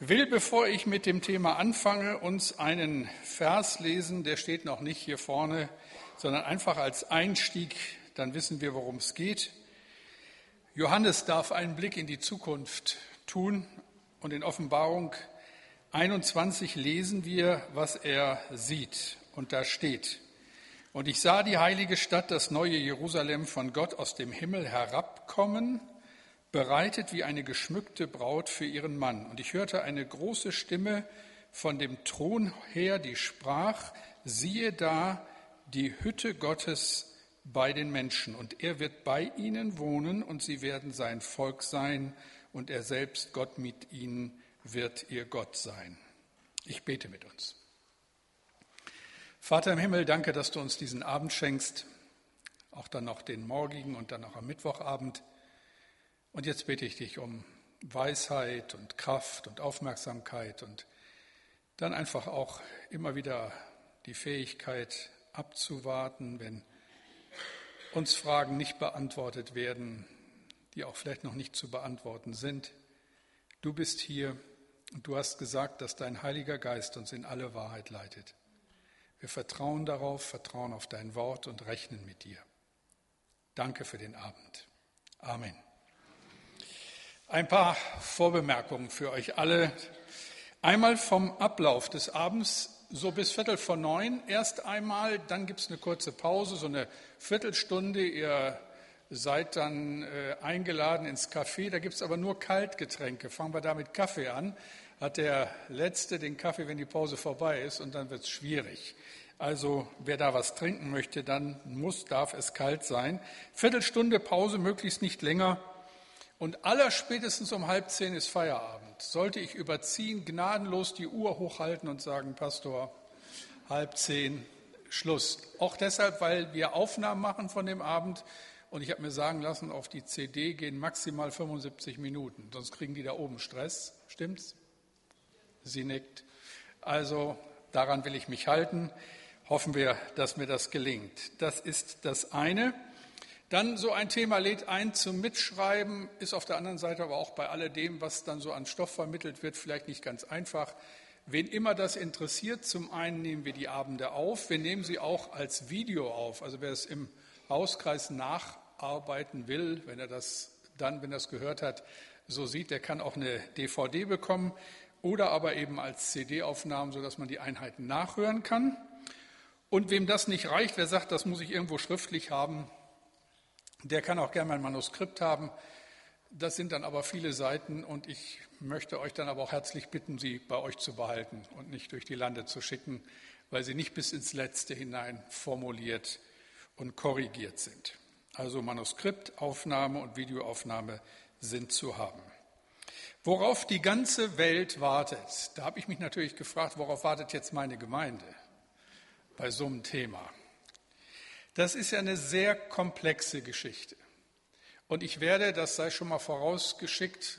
will, bevor ich mit dem Thema anfange, uns einen Vers lesen, der steht noch nicht hier vorne, sondern einfach als Einstieg, dann wissen wir, worum es geht. Johannes darf einen Blick in die Zukunft tun und in Offenbarung 21 lesen wir, was er sieht. Und da steht, und ich sah die heilige Stadt, das neue Jerusalem von Gott aus dem Himmel herabkommen, bereitet wie eine geschmückte Braut für ihren Mann. Und ich hörte eine große Stimme von dem Thron her, die sprach, siehe da die Hütte Gottes bei den Menschen, und er wird bei ihnen wohnen, und sie werden sein Volk sein, und er selbst, Gott mit ihnen, wird ihr Gott sein. Ich bete mit uns. Vater im Himmel, danke, dass du uns diesen Abend schenkst, auch dann noch den morgigen und dann auch am Mittwochabend. Und jetzt bitte ich dich um Weisheit und Kraft und Aufmerksamkeit und dann einfach auch immer wieder die Fähigkeit abzuwarten, wenn uns Fragen nicht beantwortet werden, die auch vielleicht noch nicht zu beantworten sind. Du bist hier und du hast gesagt, dass dein Heiliger Geist uns in alle Wahrheit leitet. Wir vertrauen darauf, vertrauen auf dein Wort und rechnen mit dir. Danke für den Abend. Amen. Ein paar Vorbemerkungen für euch alle. Einmal vom Ablauf des Abends, so bis Viertel vor neun erst einmal, dann gibt es eine kurze Pause, so eine Viertelstunde. Ihr seid dann äh, eingeladen ins Café, da gibt es aber nur Kaltgetränke. Fangen wir da mit Kaffee an. Hat der Letzte den Kaffee, wenn die Pause vorbei ist, und dann wird es schwierig. Also wer da was trinken möchte, dann muss, darf es kalt sein. Viertelstunde Pause, möglichst nicht länger. Und allerspätestens um halb zehn ist Feierabend. Sollte ich überziehen, gnadenlos die Uhr hochhalten und sagen, Pastor, halb zehn, Schluss. Auch deshalb, weil wir Aufnahmen machen von dem Abend. Und ich habe mir sagen lassen, auf die CD gehen maximal 75 Minuten. Sonst kriegen die da oben Stress. Stimmt's? Sie nickt. Also daran will ich mich halten. Hoffen wir, dass mir das gelingt. Das ist das eine. Dann so ein Thema lädt ein zum Mitschreiben, ist auf der anderen Seite aber auch bei alledem, was dann so an Stoff vermittelt wird, vielleicht nicht ganz einfach. Wen immer das interessiert, zum einen nehmen wir die Abende auf, wir nehmen sie auch als Video auf. Also wer es im Hauskreis nacharbeiten will, wenn er das dann, wenn er es gehört hat, so sieht, der kann auch eine DVD bekommen oder aber eben als CD-Aufnahmen, sodass man die Einheiten nachhören kann. Und wem das nicht reicht, wer sagt, das muss ich irgendwo schriftlich haben, der kann auch gerne mein Manuskript haben. Das sind dann aber viele Seiten und ich möchte euch dann aber auch herzlich bitten, sie bei euch zu behalten und nicht durch die Lande zu schicken, weil sie nicht bis ins Letzte hinein formuliert und korrigiert sind. Also Manuskript, Aufnahme und Videoaufnahme sind zu haben. Worauf die ganze Welt wartet, da habe ich mich natürlich gefragt, worauf wartet jetzt meine Gemeinde bei so einem Thema? Das ist ja eine sehr komplexe Geschichte. Und ich werde, das sei schon mal vorausgeschickt,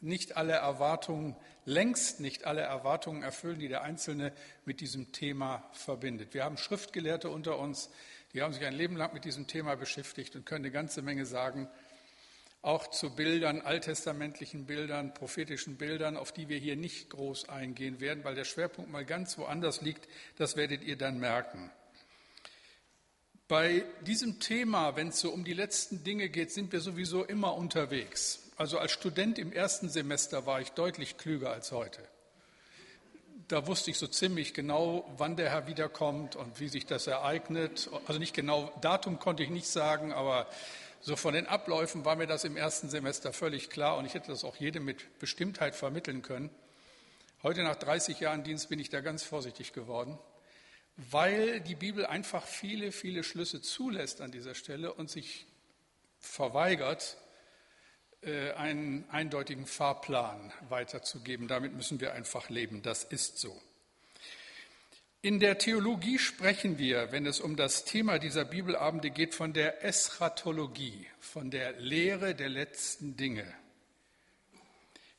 nicht alle Erwartungen, längst nicht alle Erwartungen erfüllen, die der Einzelne mit diesem Thema verbindet. Wir haben Schriftgelehrte unter uns, die haben sich ein Leben lang mit diesem Thema beschäftigt und können eine ganze Menge sagen, auch zu Bildern, alttestamentlichen Bildern, prophetischen Bildern, auf die wir hier nicht groß eingehen werden, weil der Schwerpunkt mal ganz woanders liegt. Das werdet ihr dann merken. Bei diesem Thema, wenn es so um die letzten Dinge geht, sind wir sowieso immer unterwegs. Also als Student im ersten Semester war ich deutlich klüger als heute. Da wusste ich so ziemlich genau, wann der Herr wiederkommt und wie sich das ereignet. Also nicht genau, Datum konnte ich nicht sagen, aber so von den Abläufen war mir das im ersten Semester völlig klar und ich hätte das auch jedem mit Bestimmtheit vermitteln können. Heute nach 30 Jahren Dienst bin ich da ganz vorsichtig geworden weil die Bibel einfach viele, viele Schlüsse zulässt an dieser Stelle und sich verweigert, äh, einen eindeutigen Fahrplan weiterzugeben. Damit müssen wir einfach leben. Das ist so. In der Theologie sprechen wir, wenn es um das Thema dieser Bibelabende geht, von der Eschatologie, von der Lehre der letzten Dinge.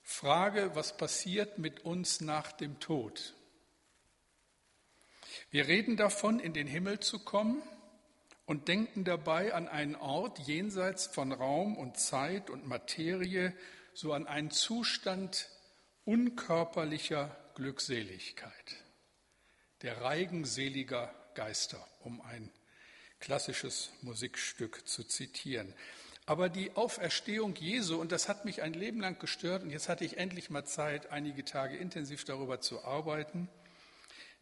Frage, was passiert mit uns nach dem Tod? Wir reden davon, in den Himmel zu kommen und denken dabei an einen Ort jenseits von Raum und Zeit und Materie, so an einen Zustand, unkörperlicher Glückseligkeit, der Reigen seliger Geister, um ein klassisches Musikstück zu zitieren. Aber die Auferstehung Jesu, und das hat mich ein Leben lang gestört, und jetzt hatte ich endlich mal Zeit, einige Tage intensiv darüber zu arbeiten,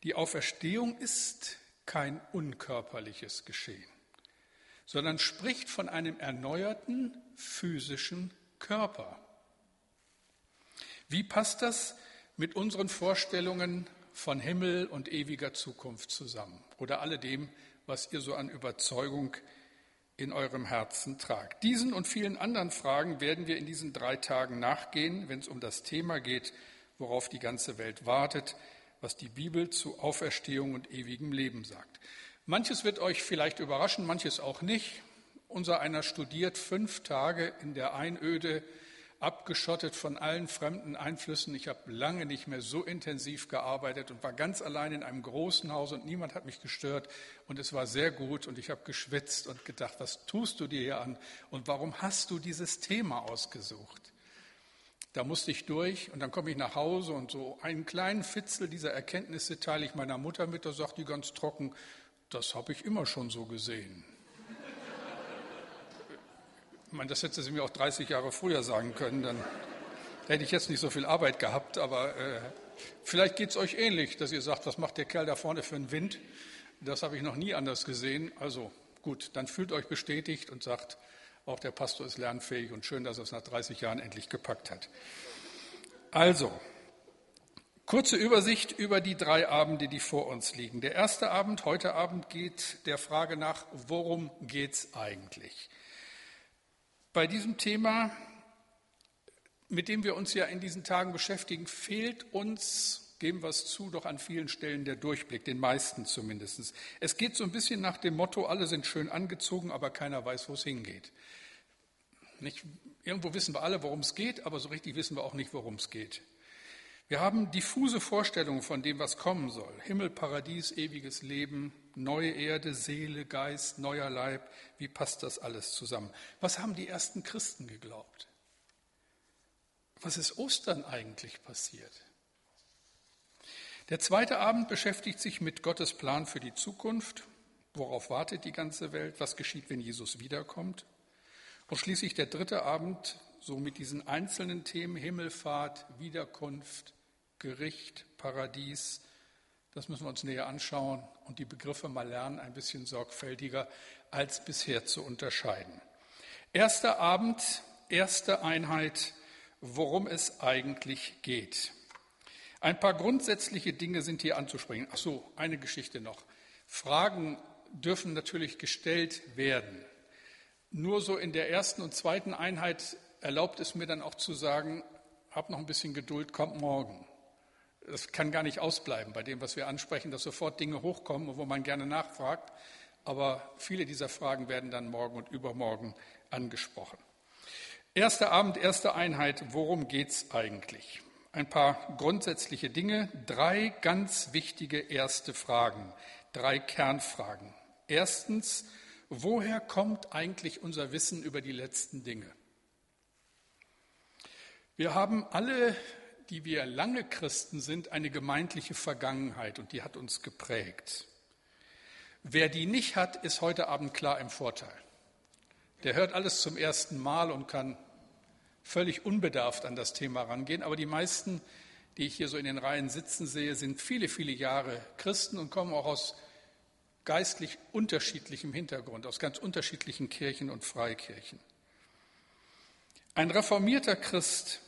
die Auferstehung ist kein unkörperliches Geschehen, sondern spricht von einem erneuerten physischen Körper. Wie passt das mit unseren Vorstellungen von Himmel und ewiger Zukunft zusammen oder alledem, was ihr so an Überzeugung in eurem Herzen tragt? Diesen und vielen anderen Fragen werden wir in diesen drei Tagen nachgehen, wenn es um das Thema geht, worauf die ganze Welt wartet, was die Bibel zu Auferstehung und ewigem Leben sagt. Manches wird euch vielleicht überraschen, manches auch nicht. Unser einer studiert fünf Tage in der Einöde abgeschottet von allen fremden Einflüssen. Ich habe lange nicht mehr so intensiv gearbeitet und war ganz allein in einem großen Haus und niemand hat mich gestört und es war sehr gut und ich habe geschwitzt und gedacht, was tust du dir hier an und warum hast du dieses Thema ausgesucht? Da musste ich durch und dann komme ich nach Hause und so einen kleinen Fitzel dieser Erkenntnisse teile ich meiner Mutter mit, da sagt die ganz trocken, das habe ich immer schon so gesehen. Ich meine, das hätte sie mir auch 30 Jahre früher sagen können, dann hätte ich jetzt nicht so viel Arbeit gehabt, aber äh, vielleicht geht es euch ähnlich, dass ihr sagt, was macht der Kerl da vorne für einen Wind? Das habe ich noch nie anders gesehen. Also gut, dann fühlt euch bestätigt und sagt, auch der Pastor ist lernfähig und schön, dass er es nach 30 Jahren endlich gepackt hat. Also, kurze Übersicht über die drei Abende, die vor uns liegen. Der erste Abend, heute Abend, geht der Frage nach, worum geht es eigentlich? Bei diesem Thema, mit dem wir uns ja in diesen Tagen beschäftigen, fehlt uns, geben wir es zu, doch an vielen Stellen der Durchblick, den meisten zumindest. Es geht so ein bisschen nach dem Motto, alle sind schön angezogen, aber keiner weiß, wo es hingeht. Nicht, irgendwo wissen wir alle, worum es geht, aber so richtig wissen wir auch nicht, worum es geht. Wir haben diffuse Vorstellungen von dem, was kommen soll. Himmel, Paradies, ewiges Leben, neue Erde, Seele, Geist, neuer Leib. Wie passt das alles zusammen? Was haben die ersten Christen geglaubt? Was ist Ostern eigentlich passiert? Der zweite Abend beschäftigt sich mit Gottes Plan für die Zukunft. Worauf wartet die ganze Welt? Was geschieht, wenn Jesus wiederkommt? Und schließlich der dritte Abend, so mit diesen einzelnen Themen Himmelfahrt, Wiederkunft, Gericht, Paradies. Das müssen wir uns näher anschauen und die Begriffe mal lernen, ein bisschen sorgfältiger als bisher zu unterscheiden. Erster Abend, erste Einheit, worum es eigentlich geht. Ein paar grundsätzliche Dinge sind hier anzusprechen. Ach so, eine Geschichte noch. Fragen dürfen natürlich gestellt werden. Nur so in der ersten und zweiten Einheit erlaubt es mir dann auch zu sagen, hab noch ein bisschen Geduld, kommt morgen das kann gar nicht ausbleiben bei dem, was wir ansprechen, dass sofort Dinge hochkommen, wo man gerne nachfragt. Aber viele dieser Fragen werden dann morgen und übermorgen angesprochen. Erster Abend, erste Einheit, worum geht es eigentlich? Ein paar grundsätzliche Dinge, drei ganz wichtige erste Fragen, drei Kernfragen. Erstens, woher kommt eigentlich unser Wissen über die letzten Dinge? Wir haben alle die wir lange Christen sind, eine gemeindliche Vergangenheit und die hat uns geprägt. Wer die nicht hat, ist heute Abend klar im Vorteil. Der hört alles zum ersten Mal und kann völlig unbedarft an das Thema rangehen. Aber die meisten, die ich hier so in den Reihen sitzen sehe, sind viele, viele Jahre Christen und kommen auch aus geistlich unterschiedlichem Hintergrund, aus ganz unterschiedlichen Kirchen und Freikirchen. Ein reformierter Christ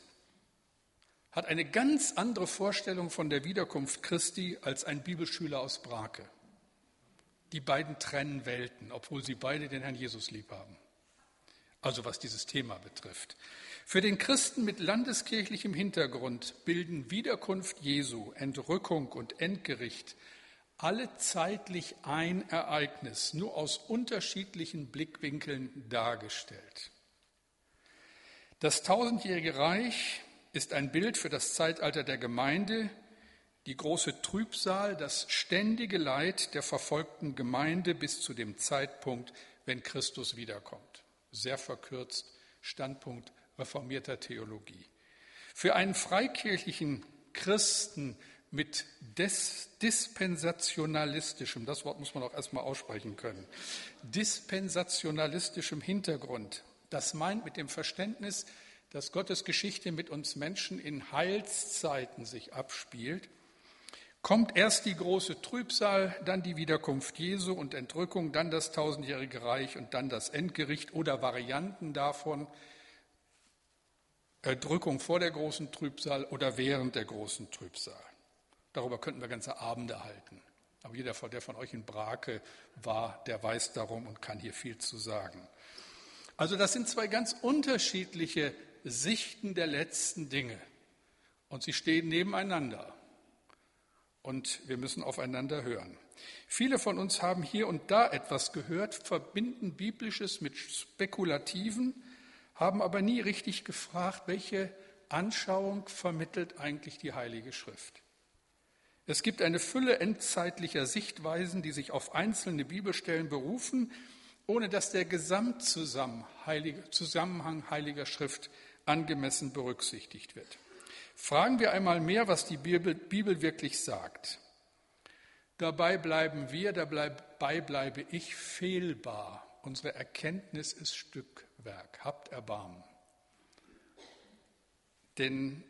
hat eine ganz andere Vorstellung von der Wiederkunft Christi als ein Bibelschüler aus Brake. Die beiden trennen Welten, obwohl sie beide den Herrn Jesus lieb haben. Also was dieses Thema betrifft. Für den Christen mit landeskirchlichem Hintergrund bilden Wiederkunft Jesu, Entrückung und Endgericht alle zeitlich ein Ereignis, nur aus unterschiedlichen Blickwinkeln dargestellt. Das tausendjährige Reich ist ein Bild für das Zeitalter der Gemeinde, die große Trübsal, das ständige Leid der verfolgten Gemeinde bis zu dem Zeitpunkt, wenn Christus wiederkommt. Sehr verkürzt Standpunkt reformierter Theologie. Für einen freikirchlichen Christen mit des, dispensationalistischem, das Wort muss man auch erstmal aussprechen können, dispensationalistischem Hintergrund. Das meint mit dem Verständnis, dass Gottes Geschichte mit uns Menschen in Heilszeiten sich abspielt, kommt erst die große Trübsal, dann die Wiederkunft Jesu und Entrückung, dann das tausendjährige Reich und dann das Endgericht oder Varianten davon, Erdrückung vor der großen Trübsal oder während der großen Trübsal. Darüber könnten wir ganze Abende halten. Aber jeder, der von euch in Brake war, der weiß darum und kann hier viel zu sagen. Also das sind zwei ganz unterschiedliche Sichten der letzten Dinge. Und sie stehen nebeneinander. Und wir müssen aufeinander hören. Viele von uns haben hier und da etwas gehört, verbinden Biblisches mit Spekulativen, haben aber nie richtig gefragt, welche Anschauung vermittelt eigentlich die Heilige Schrift. Es gibt eine Fülle endzeitlicher Sichtweisen, die sich auf einzelne Bibelstellen berufen, ohne dass der Gesamtzusammenhang heiliger Schrift angemessen berücksichtigt wird. Fragen wir einmal mehr, was die Bibel, wirklich sagt. Dabei bleiben wir, dabei bleibe ich fehlbar. Unsere Erkenntnis ist Stückwerk. Habt Erbarmen. Denn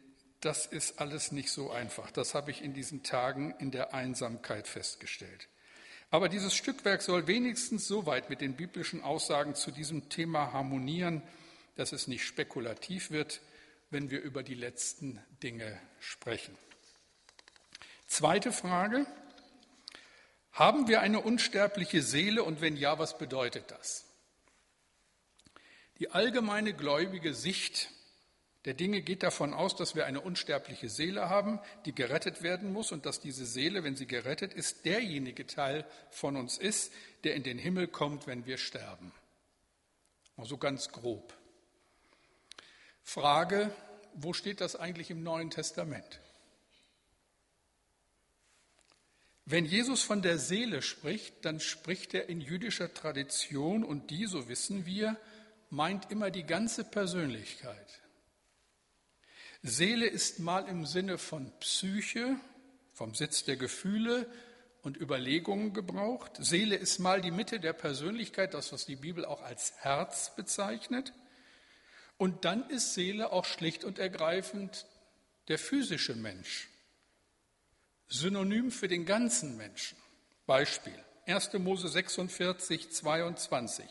das ist alles nicht so einfach. Das habe ich in diesen Tagen in der Einsamkeit festgestellt. Aber dieses Stückwerk soll wenigstens so weit mit den biblischen Aussagen zu diesem Thema harmonieren, dass es nicht spekulativ wird, wenn wir über die letzten Dinge sprechen. Zweite Frage. Haben wir eine unsterbliche Seele und wenn ja, was bedeutet das? Die allgemeine gläubige Sicht der Dinge geht davon aus, dass wir eine unsterbliche Seele haben, die gerettet werden muss und dass diese Seele, wenn sie gerettet ist, derjenige Teil von uns ist, der in den Himmel kommt, wenn wir sterben. Mal so ganz grob. Frage, wo steht das eigentlich im Neuen Testament? Wenn Jesus von der Seele spricht, dann spricht er in jüdischer Tradition und die, so wissen wir, meint immer die ganze Persönlichkeit. Seele ist mal im Sinne von Psyche, vom Sitz der Gefühle und Überlegungen gebraucht. Seele ist mal die Mitte der Persönlichkeit, das, was die Bibel auch als Herz bezeichnet. Und dann ist Seele auch schlicht und ergreifend der physische Mensch. Synonym für den ganzen Menschen. Beispiel 1. Mose 46, 22.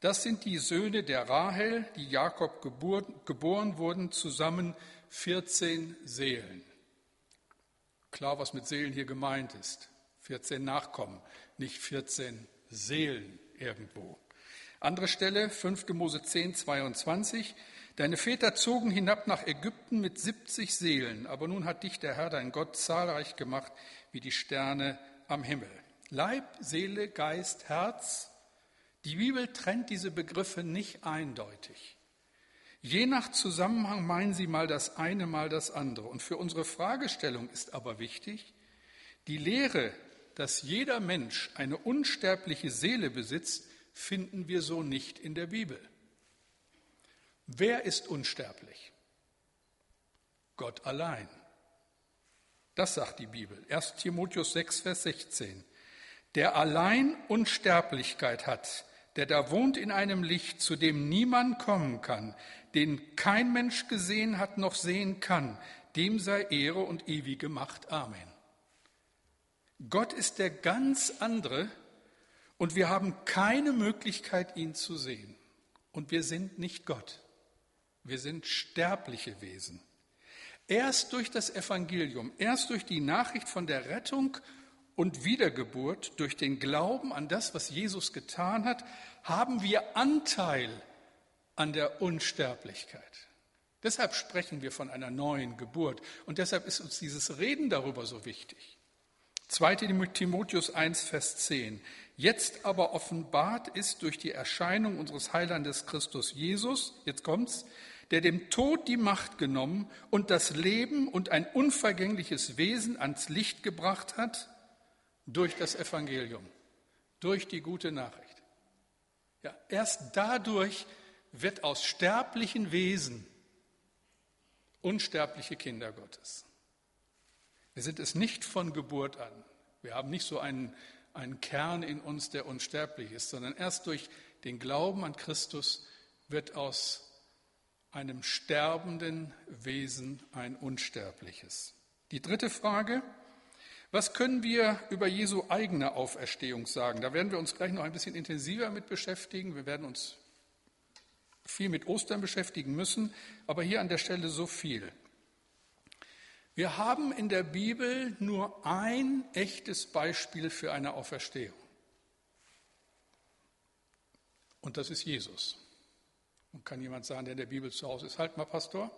Das sind die Söhne der Rahel, die Jakob geboren wurden, zusammen 14 Seelen. Klar, was mit Seelen hier gemeint ist. 14 Nachkommen, nicht 14 Seelen irgendwo. Andere Stelle, 5. Mose 10, 22. Deine Väter zogen hinab nach Ägypten mit 70 Seelen, aber nun hat dich der Herr, dein Gott, zahlreich gemacht wie die Sterne am Himmel. Leib, Seele, Geist, Herz die Bibel trennt diese Begriffe nicht eindeutig. Je nach Zusammenhang meinen sie mal das eine, mal das andere. Und für unsere Fragestellung ist aber wichtig, die Lehre, dass jeder Mensch eine unsterbliche Seele besitzt, finden wir so nicht in der Bibel. Wer ist unsterblich? Gott allein. Das sagt die Bibel. 1 Timotheus 6, Vers 16. Der allein Unsterblichkeit hat, der da wohnt in einem Licht, zu dem niemand kommen kann, den kein Mensch gesehen hat noch sehen kann, dem sei Ehre und ewige Macht. Amen. Gott ist der ganz andere und wir haben keine Möglichkeit, ihn zu sehen. Und wir sind nicht Gott. Wir sind sterbliche Wesen. Erst durch das Evangelium, erst durch die Nachricht von der Rettung und Wiedergeburt, durch den Glauben an das, was Jesus getan hat, haben wir Anteil an der Unsterblichkeit. Deshalb sprechen wir von einer neuen Geburt und deshalb ist uns dieses Reden darüber so wichtig. 2. Timotheus 1, Vers 10. Jetzt aber offenbart ist durch die Erscheinung unseres Heilandes Christus Jesus, jetzt kommt's, der dem Tod die Macht genommen und das Leben und ein unvergängliches Wesen ans Licht gebracht hat, durch das Evangelium, durch die gute Nachricht. Ja, erst dadurch wird aus sterblichen Wesen unsterbliche Kinder Gottes. Wir sind es nicht von Geburt an. Wir haben nicht so einen, einen Kern in uns, der unsterblich ist, sondern erst durch den Glauben an Christus wird aus einem sterbenden Wesen ein unsterbliches. Die dritte Frage, was können wir über Jesu eigene Auferstehung sagen? Da werden wir uns gleich noch ein bisschen intensiver mit beschäftigen. Wir werden uns viel mit Ostern beschäftigen müssen, aber hier an der Stelle so viel. Wir haben in der Bibel nur ein echtes Beispiel für eine Auferstehung. Und das ist Jesus. Und kann jemand sagen, der in der Bibel zu Hause ist, halt mal, Pastor.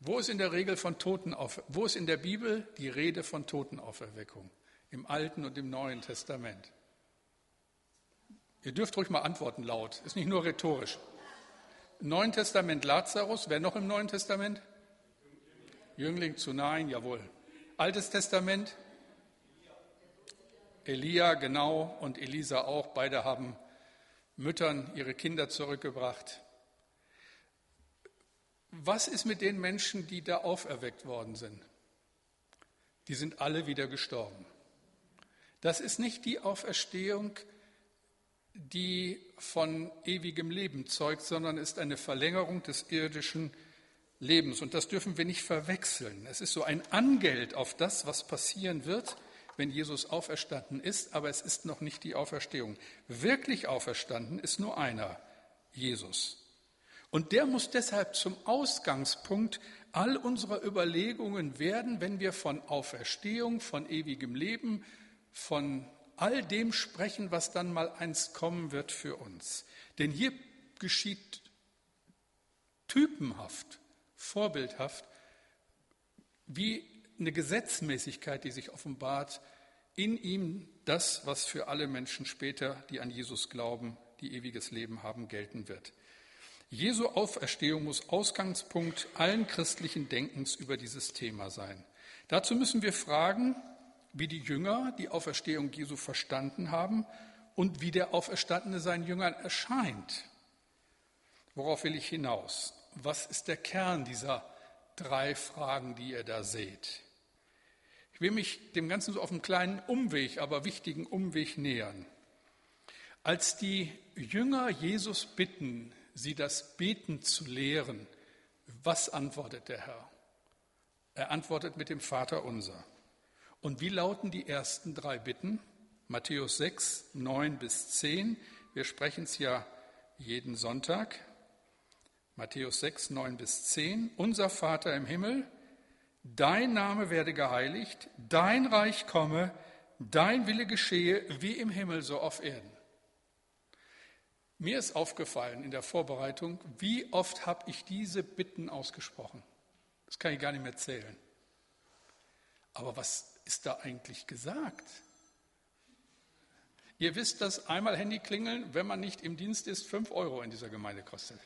Wo ist in der Regel von Totenauf wo ist in der Bibel die Rede von Totenauferweckung? Im Alten und im Neuen Testament. Ihr dürft ruhig mal antworten laut, ist nicht nur rhetorisch. Neuen Testament Lazarus, wer noch im Neuen Testament? Jüngling zu Nein, jawohl. Altes Testament? Elia, genau, und Elisa auch. Beide haben Müttern ihre Kinder zurückgebracht. Was ist mit den Menschen, die da auferweckt worden sind? Die sind alle wieder gestorben. Das ist nicht die Auferstehung, die von ewigem Leben zeugt, sondern ist eine Verlängerung des irdischen Lebens. Und das dürfen wir nicht verwechseln. Es ist so ein Angeld auf das, was passieren wird, wenn Jesus auferstanden ist, aber es ist noch nicht die Auferstehung. Wirklich auferstanden ist nur einer, Jesus. Und der muss deshalb zum Ausgangspunkt all unserer Überlegungen werden, wenn wir von Auferstehung, von ewigem Leben, von all dem sprechen, was dann mal einst kommen wird für uns. Denn hier geschieht typenhaft, vorbildhaft, wie eine Gesetzmäßigkeit, die sich offenbart, in ihm das, was für alle Menschen später, die an Jesus glauben, die ewiges Leben haben, gelten wird. Jesu Auferstehung muss Ausgangspunkt allen christlichen Denkens über dieses Thema sein. Dazu müssen wir fragen, wie die Jünger die Auferstehung Jesu verstanden haben und wie der Auferstandene seinen Jüngern erscheint. Worauf will ich hinaus? Was ist der Kern dieser drei Fragen, die ihr da seht? Ich will mich dem Ganzen so auf einem kleinen Umweg, aber wichtigen Umweg nähern. Als die Jünger Jesus bitten, sie das Beten zu lehren, was antwortet der Herr? Er antwortet mit dem Vater unser. Und wie lauten die ersten drei Bitten? Matthäus 6, 9 bis 10. Wir sprechen es ja jeden Sonntag. Matthäus 6, 9 bis 10. Unser Vater im Himmel, Dein Name werde geheiligt, dein Reich komme, dein Wille geschehe, wie im Himmel so auf Erden. Mir ist aufgefallen in der Vorbereitung, wie oft habe ich diese Bitten ausgesprochen. Das kann ich gar nicht mehr zählen. Aber was ist da eigentlich gesagt? Ihr wisst, dass einmal Handy klingeln, wenn man nicht im Dienst ist, fünf Euro in dieser Gemeinde kostet.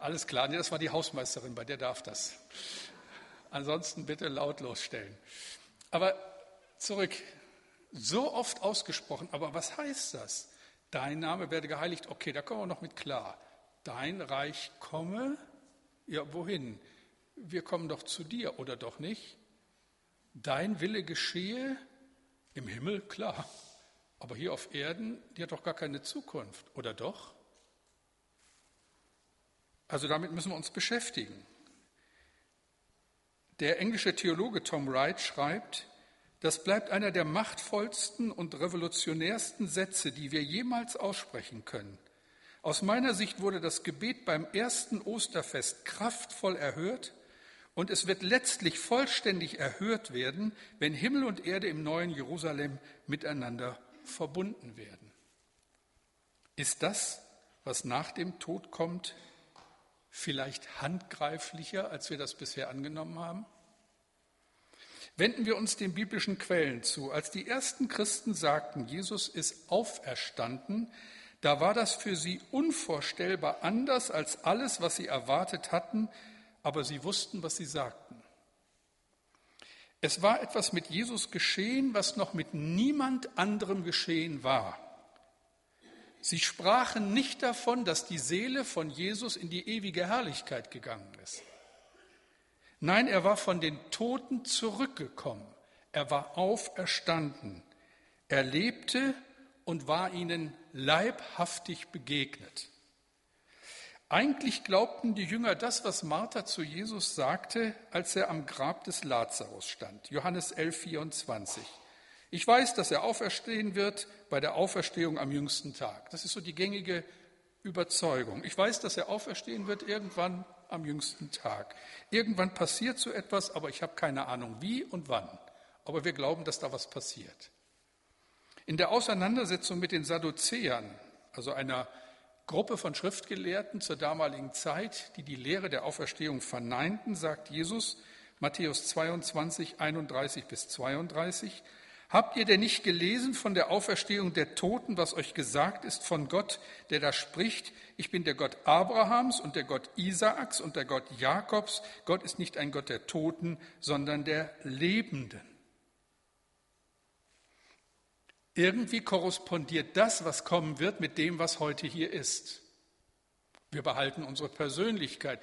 Alles klar, nee, das war die Hausmeisterin, bei der darf das. Ansonsten bitte lautlos stellen. Aber zurück, so oft ausgesprochen, aber was heißt das? Dein Name werde geheiligt. Okay, da kommen wir noch mit klar. Dein Reich komme. Ja, wohin? Wir kommen doch zu dir, oder doch nicht? Dein Wille geschehe im Himmel, klar. Aber hier auf Erden, die hat doch gar keine Zukunft, oder doch? Also damit müssen wir uns beschäftigen. Der englische Theologe Tom Wright schreibt, das bleibt einer der machtvollsten und revolutionärsten Sätze, die wir jemals aussprechen können. Aus meiner Sicht wurde das Gebet beim ersten Osterfest kraftvoll erhört und es wird letztlich vollständig erhört werden, wenn Himmel und Erde im neuen Jerusalem miteinander verbunden werden. Ist das, was nach dem Tod kommt, vielleicht handgreiflicher, als wir das bisher angenommen haben? Wenden wir uns den biblischen Quellen zu. Als die ersten Christen sagten, Jesus ist auferstanden, da war das für sie unvorstellbar anders als alles, was sie erwartet hatten, aber sie wussten, was sie sagten. Es war etwas mit Jesus geschehen, was noch mit niemand anderem geschehen war. Sie sprachen nicht davon, dass die Seele von Jesus in die ewige Herrlichkeit gegangen ist. Nein, er war von den Toten zurückgekommen. Er war auferstanden. Er lebte und war ihnen leibhaftig begegnet. Eigentlich glaubten die Jünger das, was Martha zu Jesus sagte, als er am Grab des Lazarus stand. Johannes 11, 24. Ich weiß, dass er auferstehen wird bei der Auferstehung am jüngsten Tag. Das ist so die gängige Überzeugung. Ich weiß, dass er auferstehen wird irgendwann am jüngsten Tag. Irgendwann passiert so etwas, aber ich habe keine Ahnung wie und wann. Aber wir glauben, dass da was passiert. In der Auseinandersetzung mit den Sadduzäern, also einer Gruppe von Schriftgelehrten zur damaligen Zeit, die die Lehre der Auferstehung verneinten, sagt Jesus, Matthäus 22, 31 bis 32, Habt ihr denn nicht gelesen von der Auferstehung der Toten, was euch gesagt ist von Gott, der da spricht, ich bin der Gott Abrahams und der Gott Isaaks und der Gott Jakobs. Gott ist nicht ein Gott der Toten, sondern der Lebenden. Irgendwie korrespondiert das, was kommen wird, mit dem, was heute hier ist. Wir behalten unsere Persönlichkeit.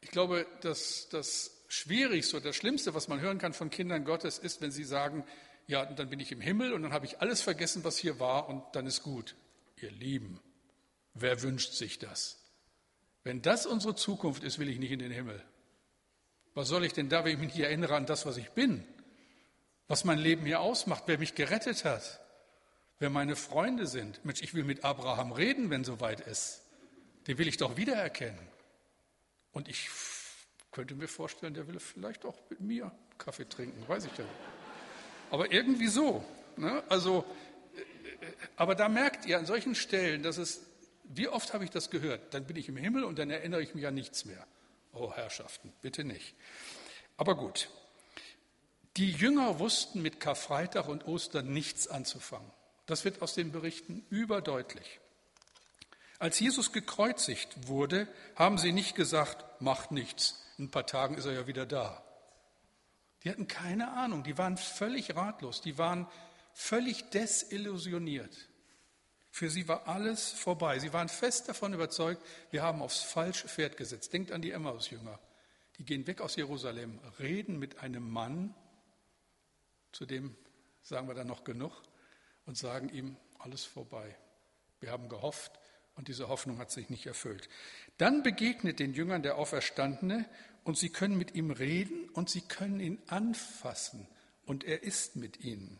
Ich glaube, dass das Schwierigste oder das Schlimmste, was man hören kann von Kindern Gottes, ist, wenn sie sagen, ja, dann bin ich im Himmel und dann habe ich alles vergessen, was hier war und dann ist gut. Ihr Lieben, wer wünscht sich das? Wenn das unsere Zukunft ist, will ich nicht in den Himmel. Was soll ich denn da, wenn ich mich nicht erinnere an das, was ich bin? Was mein Leben hier ausmacht, wer mich gerettet hat? wer meine Freunde sind. Mensch, ich will mit Abraham reden, wenn soweit ist. Den will ich doch wiedererkennen. Und ich könnte mir vorstellen, der will vielleicht auch mit mir Kaffee trinken, weiß ich ja. Aber irgendwie so. Ne? Also, äh, äh, aber da merkt ihr an solchen Stellen, dass es, wie oft habe ich das gehört? Dann bin ich im Himmel und dann erinnere ich mich an nichts mehr. Oh Herrschaften, bitte nicht. Aber gut. Die Jünger wussten mit Karfreitag und Ostern nichts anzufangen. Das wird aus den Berichten überdeutlich. Als Jesus gekreuzigt wurde, haben sie nicht gesagt, macht nichts, in ein paar Tagen ist er ja wieder da. Die hatten keine Ahnung, die waren völlig ratlos, die waren völlig desillusioniert. Für sie war alles vorbei. Sie waren fest davon überzeugt, wir haben aufs falsche Pferd gesetzt. Denkt an die Emmaus-Jünger. Die gehen weg aus Jerusalem, reden mit einem Mann, zu dem sagen wir dann noch genug, und sagen ihm, alles vorbei. Wir haben gehofft und diese Hoffnung hat sich nicht erfüllt. Dann begegnet den Jüngern der Auferstandene und sie können mit ihm reden und sie können ihn anfassen und er ist mit ihnen.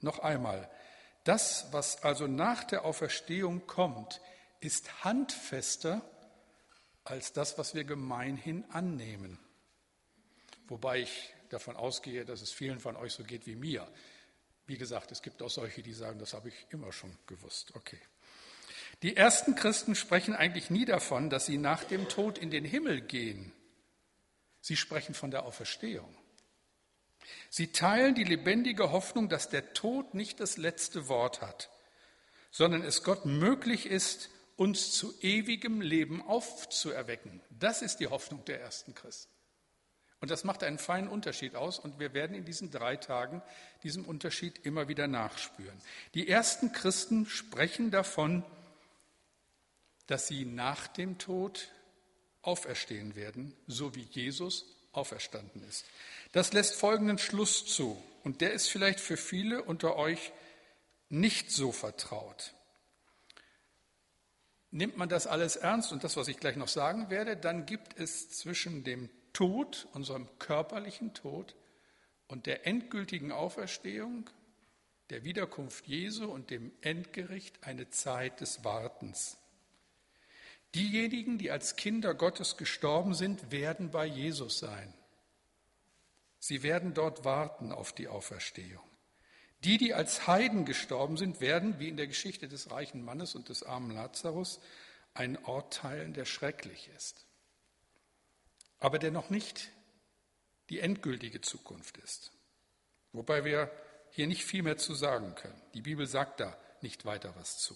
Noch einmal, das, was also nach der Auferstehung kommt, ist handfester als das, was wir gemeinhin annehmen. Wobei ich davon ausgehe, dass es vielen von euch so geht wie mir. Wie gesagt, es gibt auch solche, die sagen, das habe ich immer schon gewusst. Okay. Die ersten Christen sprechen eigentlich nie davon, dass sie nach dem Tod in den Himmel gehen. Sie sprechen von der Auferstehung. Sie teilen die lebendige Hoffnung, dass der Tod nicht das letzte Wort hat, sondern es Gott möglich ist, uns zu ewigem Leben aufzuerwecken. Das ist die Hoffnung der ersten Christen. Und das macht einen feinen Unterschied aus und wir werden in diesen drei Tagen diesem Unterschied immer wieder nachspüren. Die ersten Christen sprechen davon, dass sie nach dem Tod auferstehen werden, so wie Jesus auferstanden ist. Das lässt folgenden Schluss zu und der ist vielleicht für viele unter euch nicht so vertraut. Nimmt man das alles ernst und das, was ich gleich noch sagen werde, dann gibt es zwischen dem Tod, unserem körperlichen Tod und der endgültigen Auferstehung, der Wiederkunft Jesu und dem Endgericht eine Zeit des Wartens. Diejenigen, die als Kinder Gottes gestorben sind, werden bei Jesus sein. Sie werden dort warten auf die Auferstehung. Die, die als Heiden gestorben sind, werden, wie in der Geschichte des reichen Mannes und des armen Lazarus, einen Ort teilen, der schrecklich ist aber der noch nicht die endgültige Zukunft ist. Wobei wir hier nicht viel mehr zu sagen können. Die Bibel sagt da nicht weiter was zu.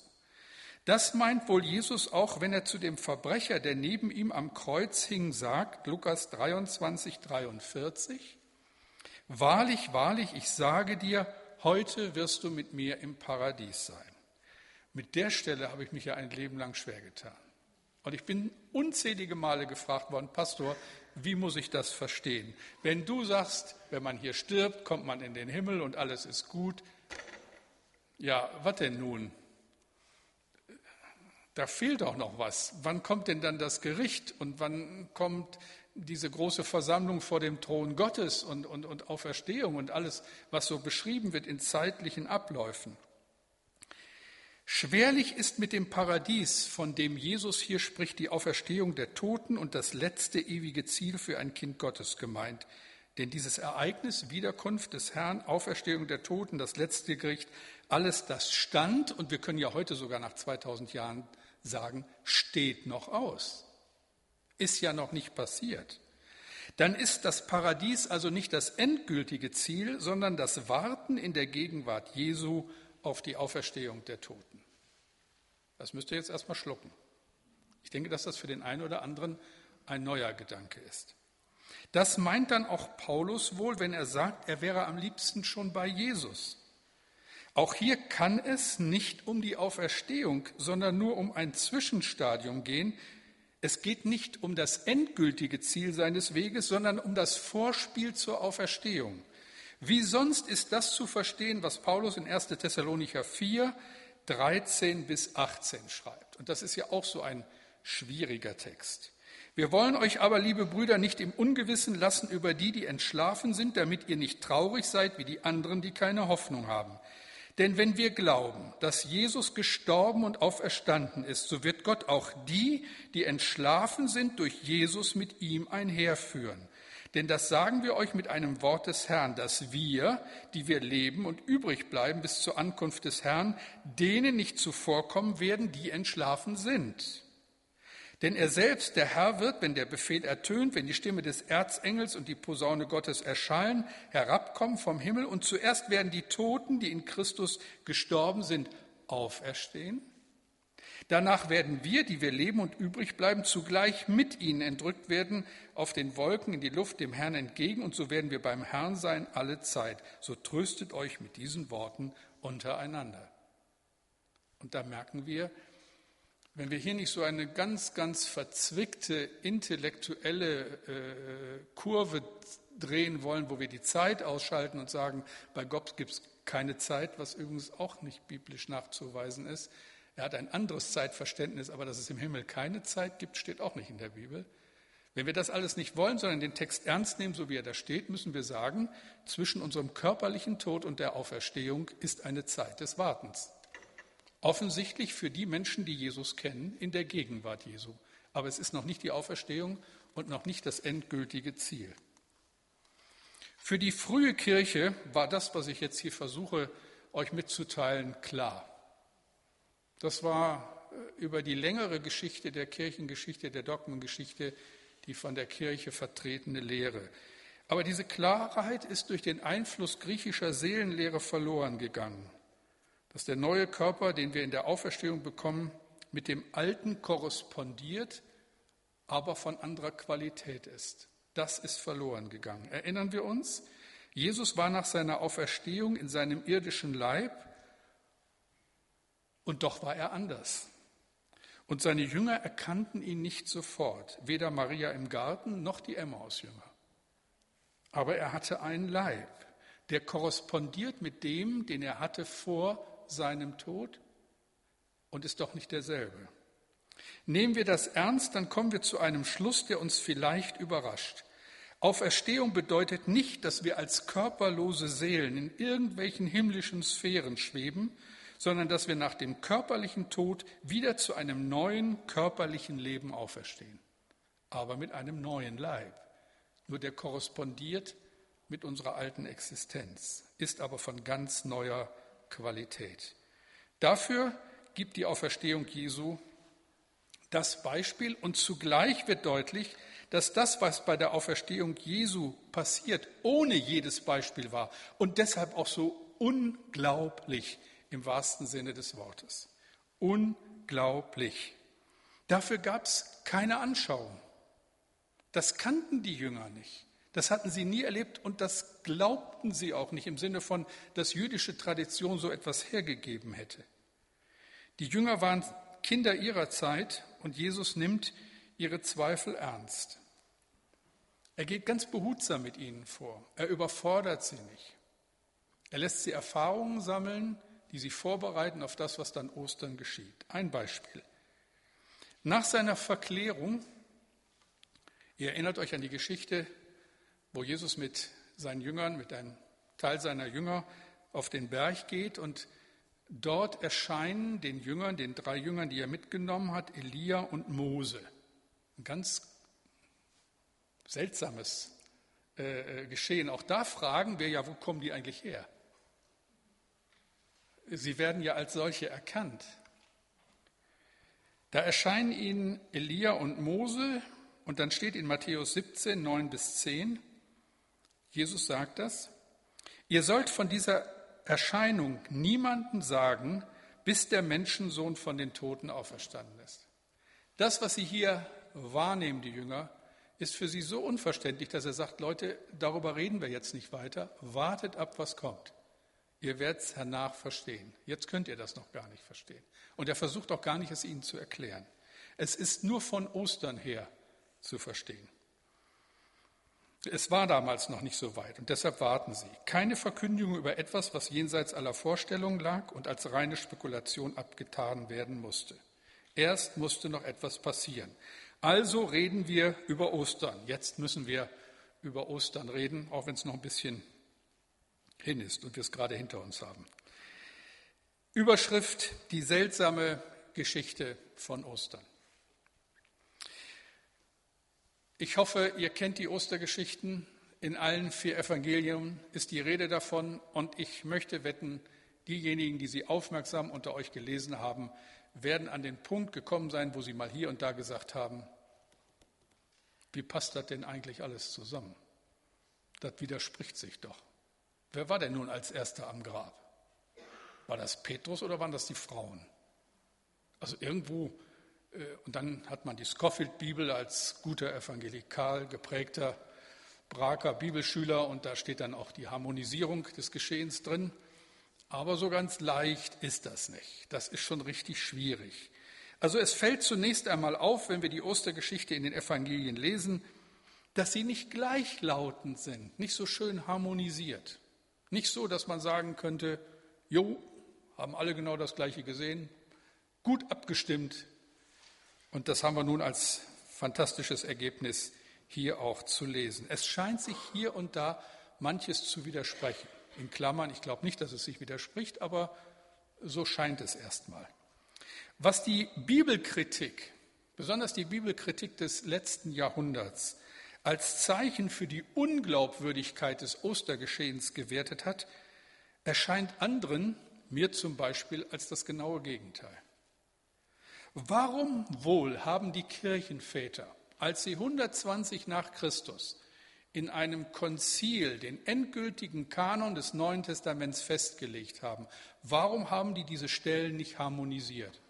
Das meint wohl Jesus auch, wenn er zu dem Verbrecher, der neben ihm am Kreuz hing, sagt, Lukas 23, 43, Wahrlich, wahrlich, ich sage dir, heute wirst du mit mir im Paradies sein. Mit der Stelle habe ich mich ja ein Leben lang schwer getan. Und ich bin unzählige Male gefragt worden, Pastor, Wie muss ich das verstehen? Wenn du sagst, wenn man hier stirbt, kommt man in den Himmel und alles ist gut, ja, was denn nun? Da fehlt doch noch was. Wann kommt denn dann das Gericht und wann kommt diese große Versammlung vor dem Thron Gottes und, und, und Auferstehung und alles, was so beschrieben wird in zeitlichen Abläufen? Schwerlich ist mit dem Paradies, von dem Jesus hier spricht, die Auferstehung der Toten und das letzte ewige Ziel für ein Kind Gottes gemeint. Denn dieses Ereignis, Wiederkunft des Herrn, Auferstehung der Toten, das letzte Gericht, alles das stand, und wir können ja heute sogar nach 2000 Jahren sagen, steht noch aus. Ist ja noch nicht passiert. Dann ist das Paradies also nicht das endgültige Ziel, sondern das Warten in der Gegenwart Jesu auf die Auferstehung der Toten. Das müsst ihr jetzt erstmal schlucken. Ich denke, dass das für den einen oder anderen ein neuer Gedanke ist. Das meint dann auch Paulus wohl, wenn er sagt, er wäre am liebsten schon bei Jesus. Auch hier kann es nicht um die Auferstehung, sondern nur um ein Zwischenstadium gehen. Es geht nicht um das endgültige Ziel seines Weges, sondern um das Vorspiel zur Auferstehung. Wie sonst ist das zu verstehen, was Paulus in 1. Thessalonicher 4, 13 bis 18 schreibt. Und das ist ja auch so ein schwieriger Text. Wir wollen euch aber, liebe Brüder, nicht im Ungewissen lassen über die, die entschlafen sind, damit ihr nicht traurig seid wie die anderen, die keine Hoffnung haben. Denn wenn wir glauben, dass Jesus gestorben und auferstanden ist, so wird Gott auch die, die entschlafen sind, durch Jesus mit ihm einherführen. Denn das sagen wir euch mit einem Wort des Herrn, dass wir, die wir leben und übrig bleiben bis zur Ankunft des Herrn, denen nicht zuvorkommen werden, die entschlafen sind. Denn er selbst, der Herr, wird, wenn der Befehl ertönt, wenn die Stimme des Erzengels und die Posaune Gottes erschallen, herabkommen vom Himmel und zuerst werden die Toten, die in Christus gestorben sind, auferstehen Danach werden wir, die wir leben und übrig bleiben, zugleich mit ihnen entrückt werden auf den Wolken in die Luft dem Herrn entgegen und so werden wir beim Herrn sein alle Zeit. So tröstet euch mit diesen Worten untereinander. Und da merken wir, wenn wir hier nicht so eine ganz, ganz verzwickte intellektuelle äh, Kurve drehen wollen, wo wir die Zeit ausschalten und sagen, bei Gott gibt es keine Zeit, was übrigens auch nicht biblisch nachzuweisen ist, er hat ein anderes Zeitverständnis, aber dass es im Himmel keine Zeit gibt, steht auch nicht in der Bibel. Wenn wir das alles nicht wollen, sondern den Text ernst nehmen, so wie er da steht, müssen wir sagen, zwischen unserem körperlichen Tod und der Auferstehung ist eine Zeit des Wartens. Offensichtlich für die Menschen, die Jesus kennen, in der Gegenwart Jesu. Aber es ist noch nicht die Auferstehung und noch nicht das endgültige Ziel. Für die frühe Kirche war das, was ich jetzt hier versuche, euch mitzuteilen, klar. Das war äh, über die längere Geschichte der Kirchengeschichte, der Dogmengeschichte, die von der Kirche vertretene Lehre. Aber diese Klarheit ist durch den Einfluss griechischer Seelenlehre verloren gegangen, dass der neue Körper, den wir in der Auferstehung bekommen, mit dem alten korrespondiert, aber von anderer Qualität ist. Das ist verloren gegangen. Erinnern wir uns? Jesus war nach seiner Auferstehung in seinem irdischen Leib und doch war er anders. Und seine Jünger erkannten ihn nicht sofort, weder Maria im Garten noch die Emmaus-Jünger. Aber er hatte einen Leib, der korrespondiert mit dem, den er hatte vor seinem Tod und ist doch nicht derselbe. Nehmen wir das ernst, dann kommen wir zu einem Schluss, der uns vielleicht überrascht. Auferstehung bedeutet nicht, dass wir als körperlose Seelen in irgendwelchen himmlischen Sphären schweben, sondern dass wir nach dem körperlichen Tod wieder zu einem neuen körperlichen Leben auferstehen, aber mit einem neuen Leib. Nur der korrespondiert mit unserer alten Existenz, ist aber von ganz neuer Qualität. Dafür gibt die Auferstehung Jesu das Beispiel und zugleich wird deutlich, dass das, was bei der Auferstehung Jesu passiert, ohne jedes Beispiel war und deshalb auch so unglaublich im wahrsten Sinne des Wortes. Unglaublich. Dafür gab es keine Anschauung. Das kannten die Jünger nicht. Das hatten sie nie erlebt und das glaubten sie auch nicht im Sinne von, dass jüdische Tradition so etwas hergegeben hätte. Die Jünger waren Kinder ihrer Zeit und Jesus nimmt ihre Zweifel ernst. Er geht ganz behutsam mit ihnen vor. Er überfordert sie nicht. Er lässt sie Erfahrungen sammeln, die sie vorbereiten auf das, was dann Ostern geschieht. Ein Beispiel. Nach seiner Verklärung, ihr erinnert euch an die Geschichte, wo Jesus mit seinen Jüngern, mit einem Teil seiner Jünger auf den Berg geht und dort erscheinen den Jüngern, den drei Jüngern, die er mitgenommen hat, Elia und Mose. Ein ganz seltsames äh, äh, Geschehen. Auch da fragen wir ja, wo kommen die eigentlich her? Sie werden ja als solche erkannt. Da erscheinen ihnen Elia und Mose und dann steht in Matthäus 17, 9 bis 10, Jesus sagt das, ihr sollt von dieser Erscheinung niemanden sagen, bis der Menschensohn von den Toten auferstanden ist. Das, was sie hier wahrnehmen, die Jünger, ist für sie so unverständlich, dass er sagt, Leute, darüber reden wir jetzt nicht weiter, wartet ab, was kommt. Ihr werdet es hernach verstehen. Jetzt könnt ihr das noch gar nicht verstehen. Und er versucht auch gar nicht, es ihnen zu erklären. Es ist nur von Ostern her zu verstehen. Es war damals noch nicht so weit und deshalb warten sie. Keine Verkündigung über etwas, was jenseits aller Vorstellungen lag und als reine Spekulation abgetan werden musste. Erst musste noch etwas passieren. Also reden wir über Ostern. Jetzt müssen wir über Ostern reden, auch wenn es noch ein bisschen hin ist und wir es gerade hinter uns haben. Überschrift Die seltsame Geschichte von Ostern. Ich hoffe, ihr kennt die Ostergeschichten. In allen vier Evangelien ist die Rede davon und ich möchte wetten, diejenigen, die sie aufmerksam unter euch gelesen haben, werden an den Punkt gekommen sein, wo sie mal hier und da gesagt haben, wie passt das denn eigentlich alles zusammen? Das widerspricht sich doch. Wer war denn nun als erster am Grab? War das Petrus oder waren das die Frauen? Also irgendwo, und dann hat man die Scofield-Bibel als guter evangelikal geprägter Braker Bibelschüler und da steht dann auch die Harmonisierung des Geschehens drin. Aber so ganz leicht ist das nicht. Das ist schon richtig schwierig. Also es fällt zunächst einmal auf, wenn wir die Ostergeschichte in den Evangelien lesen, dass sie nicht gleichlautend sind, nicht so schön harmonisiert. Nicht so, dass man sagen könnte, jo, haben alle genau das Gleiche gesehen, gut abgestimmt. Und das haben wir nun als fantastisches Ergebnis hier auch zu lesen. Es scheint sich hier und da manches zu widersprechen in Klammern. Ich glaube nicht, dass es sich widerspricht, aber so scheint es erstmal. Was die Bibelkritik, besonders die Bibelkritik des letzten Jahrhunderts, als Zeichen für die Unglaubwürdigkeit des Ostergeschehens gewertet hat, erscheint anderen, mir zum Beispiel, als das genaue Gegenteil. Warum wohl haben die Kirchenväter, als sie 120 nach Christus in einem Konzil den endgültigen Kanon des Neuen Testaments festgelegt haben, warum haben die diese Stellen nicht harmonisiert?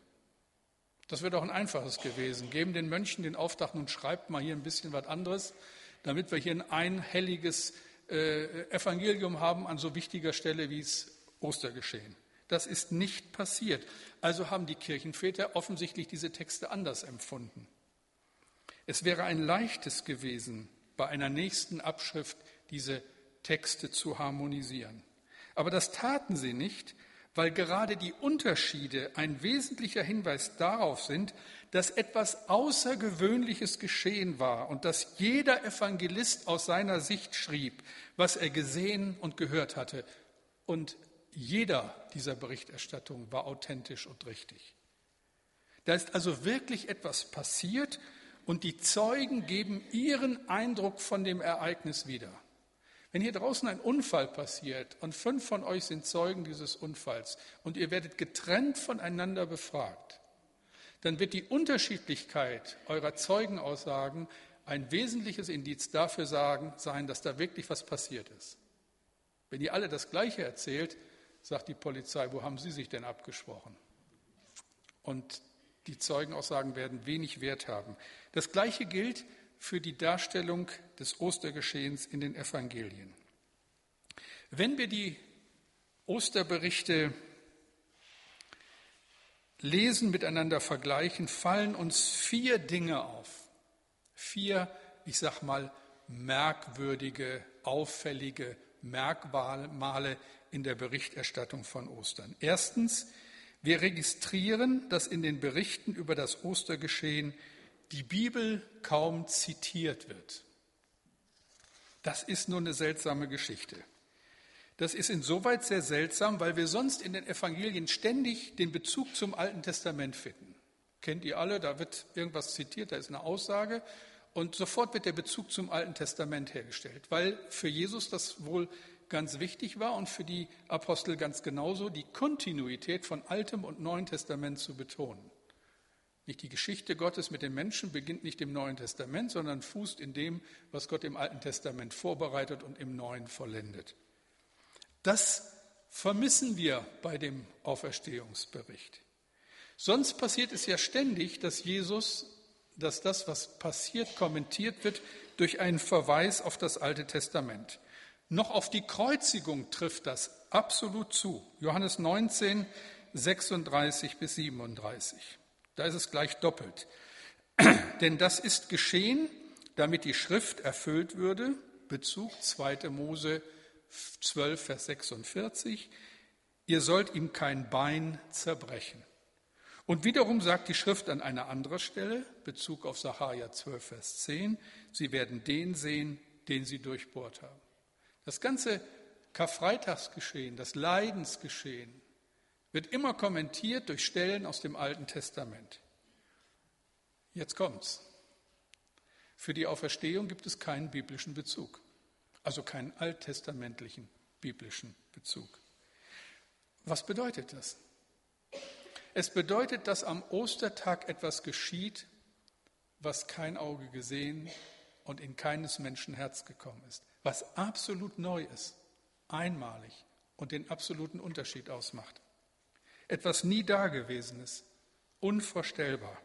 Das wäre doch ein einfaches gewesen. Geben den Mönchen den Auftrag, nun schreibt mal hier ein bisschen was anderes, damit wir hier ein einhelliges äh, Evangelium haben an so wichtiger Stelle wie es Ostergeschehen. Das ist nicht passiert. Also haben die Kirchenväter offensichtlich diese Texte anders empfunden. Es wäre ein leichtes gewesen, bei einer nächsten Abschrift diese Texte zu harmonisieren. Aber das taten sie nicht, weil gerade die Unterschiede ein wesentlicher Hinweis darauf sind, dass etwas Außergewöhnliches geschehen war und dass jeder Evangelist aus seiner Sicht schrieb, was er gesehen und gehört hatte. Und jeder dieser Berichterstattungen war authentisch und richtig. Da ist also wirklich etwas passiert und die Zeugen geben ihren Eindruck von dem Ereignis wieder. Wenn hier draußen ein Unfall passiert und fünf von euch sind Zeugen dieses Unfalls und ihr werdet getrennt voneinander befragt, dann wird die Unterschiedlichkeit eurer Zeugenaussagen ein wesentliches Indiz dafür sagen, sein, dass da wirklich was passiert ist. Wenn ihr alle das Gleiche erzählt, sagt die Polizei, wo haben Sie sich denn abgesprochen? Und die Zeugenaussagen werden wenig Wert haben. Das Gleiche gilt für die Darstellung des Ostergeschehens in den Evangelien. Wenn wir die Osterberichte lesen, miteinander vergleichen, fallen uns vier Dinge auf. Vier, ich sag mal, merkwürdige, auffällige Merkmale in der Berichterstattung von Ostern. Erstens, wir registrieren, dass in den Berichten über das Ostergeschehen die Bibel kaum zitiert wird. Das ist nur eine seltsame Geschichte. Das ist insoweit sehr seltsam, weil wir sonst in den Evangelien ständig den Bezug zum Alten Testament finden. Kennt ihr alle, da wird irgendwas zitiert, da ist eine Aussage und sofort wird der Bezug zum Alten Testament hergestellt, weil für Jesus das wohl ganz wichtig war und für die Apostel ganz genauso, die Kontinuität von Altem und Neuen Testament zu betonen. Nicht die Geschichte Gottes mit den Menschen beginnt nicht im Neuen Testament, sondern fußt in dem, was Gott im Alten Testament vorbereitet und im Neuen vollendet. Das vermissen wir bei dem Auferstehungsbericht. Sonst passiert es ja ständig, dass Jesus, dass das, was passiert, kommentiert wird durch einen Verweis auf das Alte Testament. Noch auf die Kreuzigung trifft das absolut zu. Johannes 19, 36 bis 37. Da ist es gleich doppelt. Denn das ist geschehen, damit die Schrift erfüllt würde. Bezug 2. Mose 12, Vers 46, ihr sollt ihm kein Bein zerbrechen. Und wiederum sagt die Schrift an einer anderen Stelle, Bezug auf Sacharja 12, Vers 10, sie werden den sehen, den sie durchbohrt haben. Das ganze Karfreitagsgeschehen, das Leidensgeschehen wird immer kommentiert durch Stellen aus dem Alten Testament. Jetzt kommt's. Für die Auferstehung gibt es keinen biblischen Bezug also keinen alttestamentlichen biblischen Bezug. Was bedeutet das? Es bedeutet, dass am Ostertag etwas geschieht, was kein Auge gesehen und in keines Menschen Herz gekommen ist, was absolut neu ist, einmalig und den absoluten Unterschied ausmacht. Etwas nie Dagewesenes, unvorstellbar.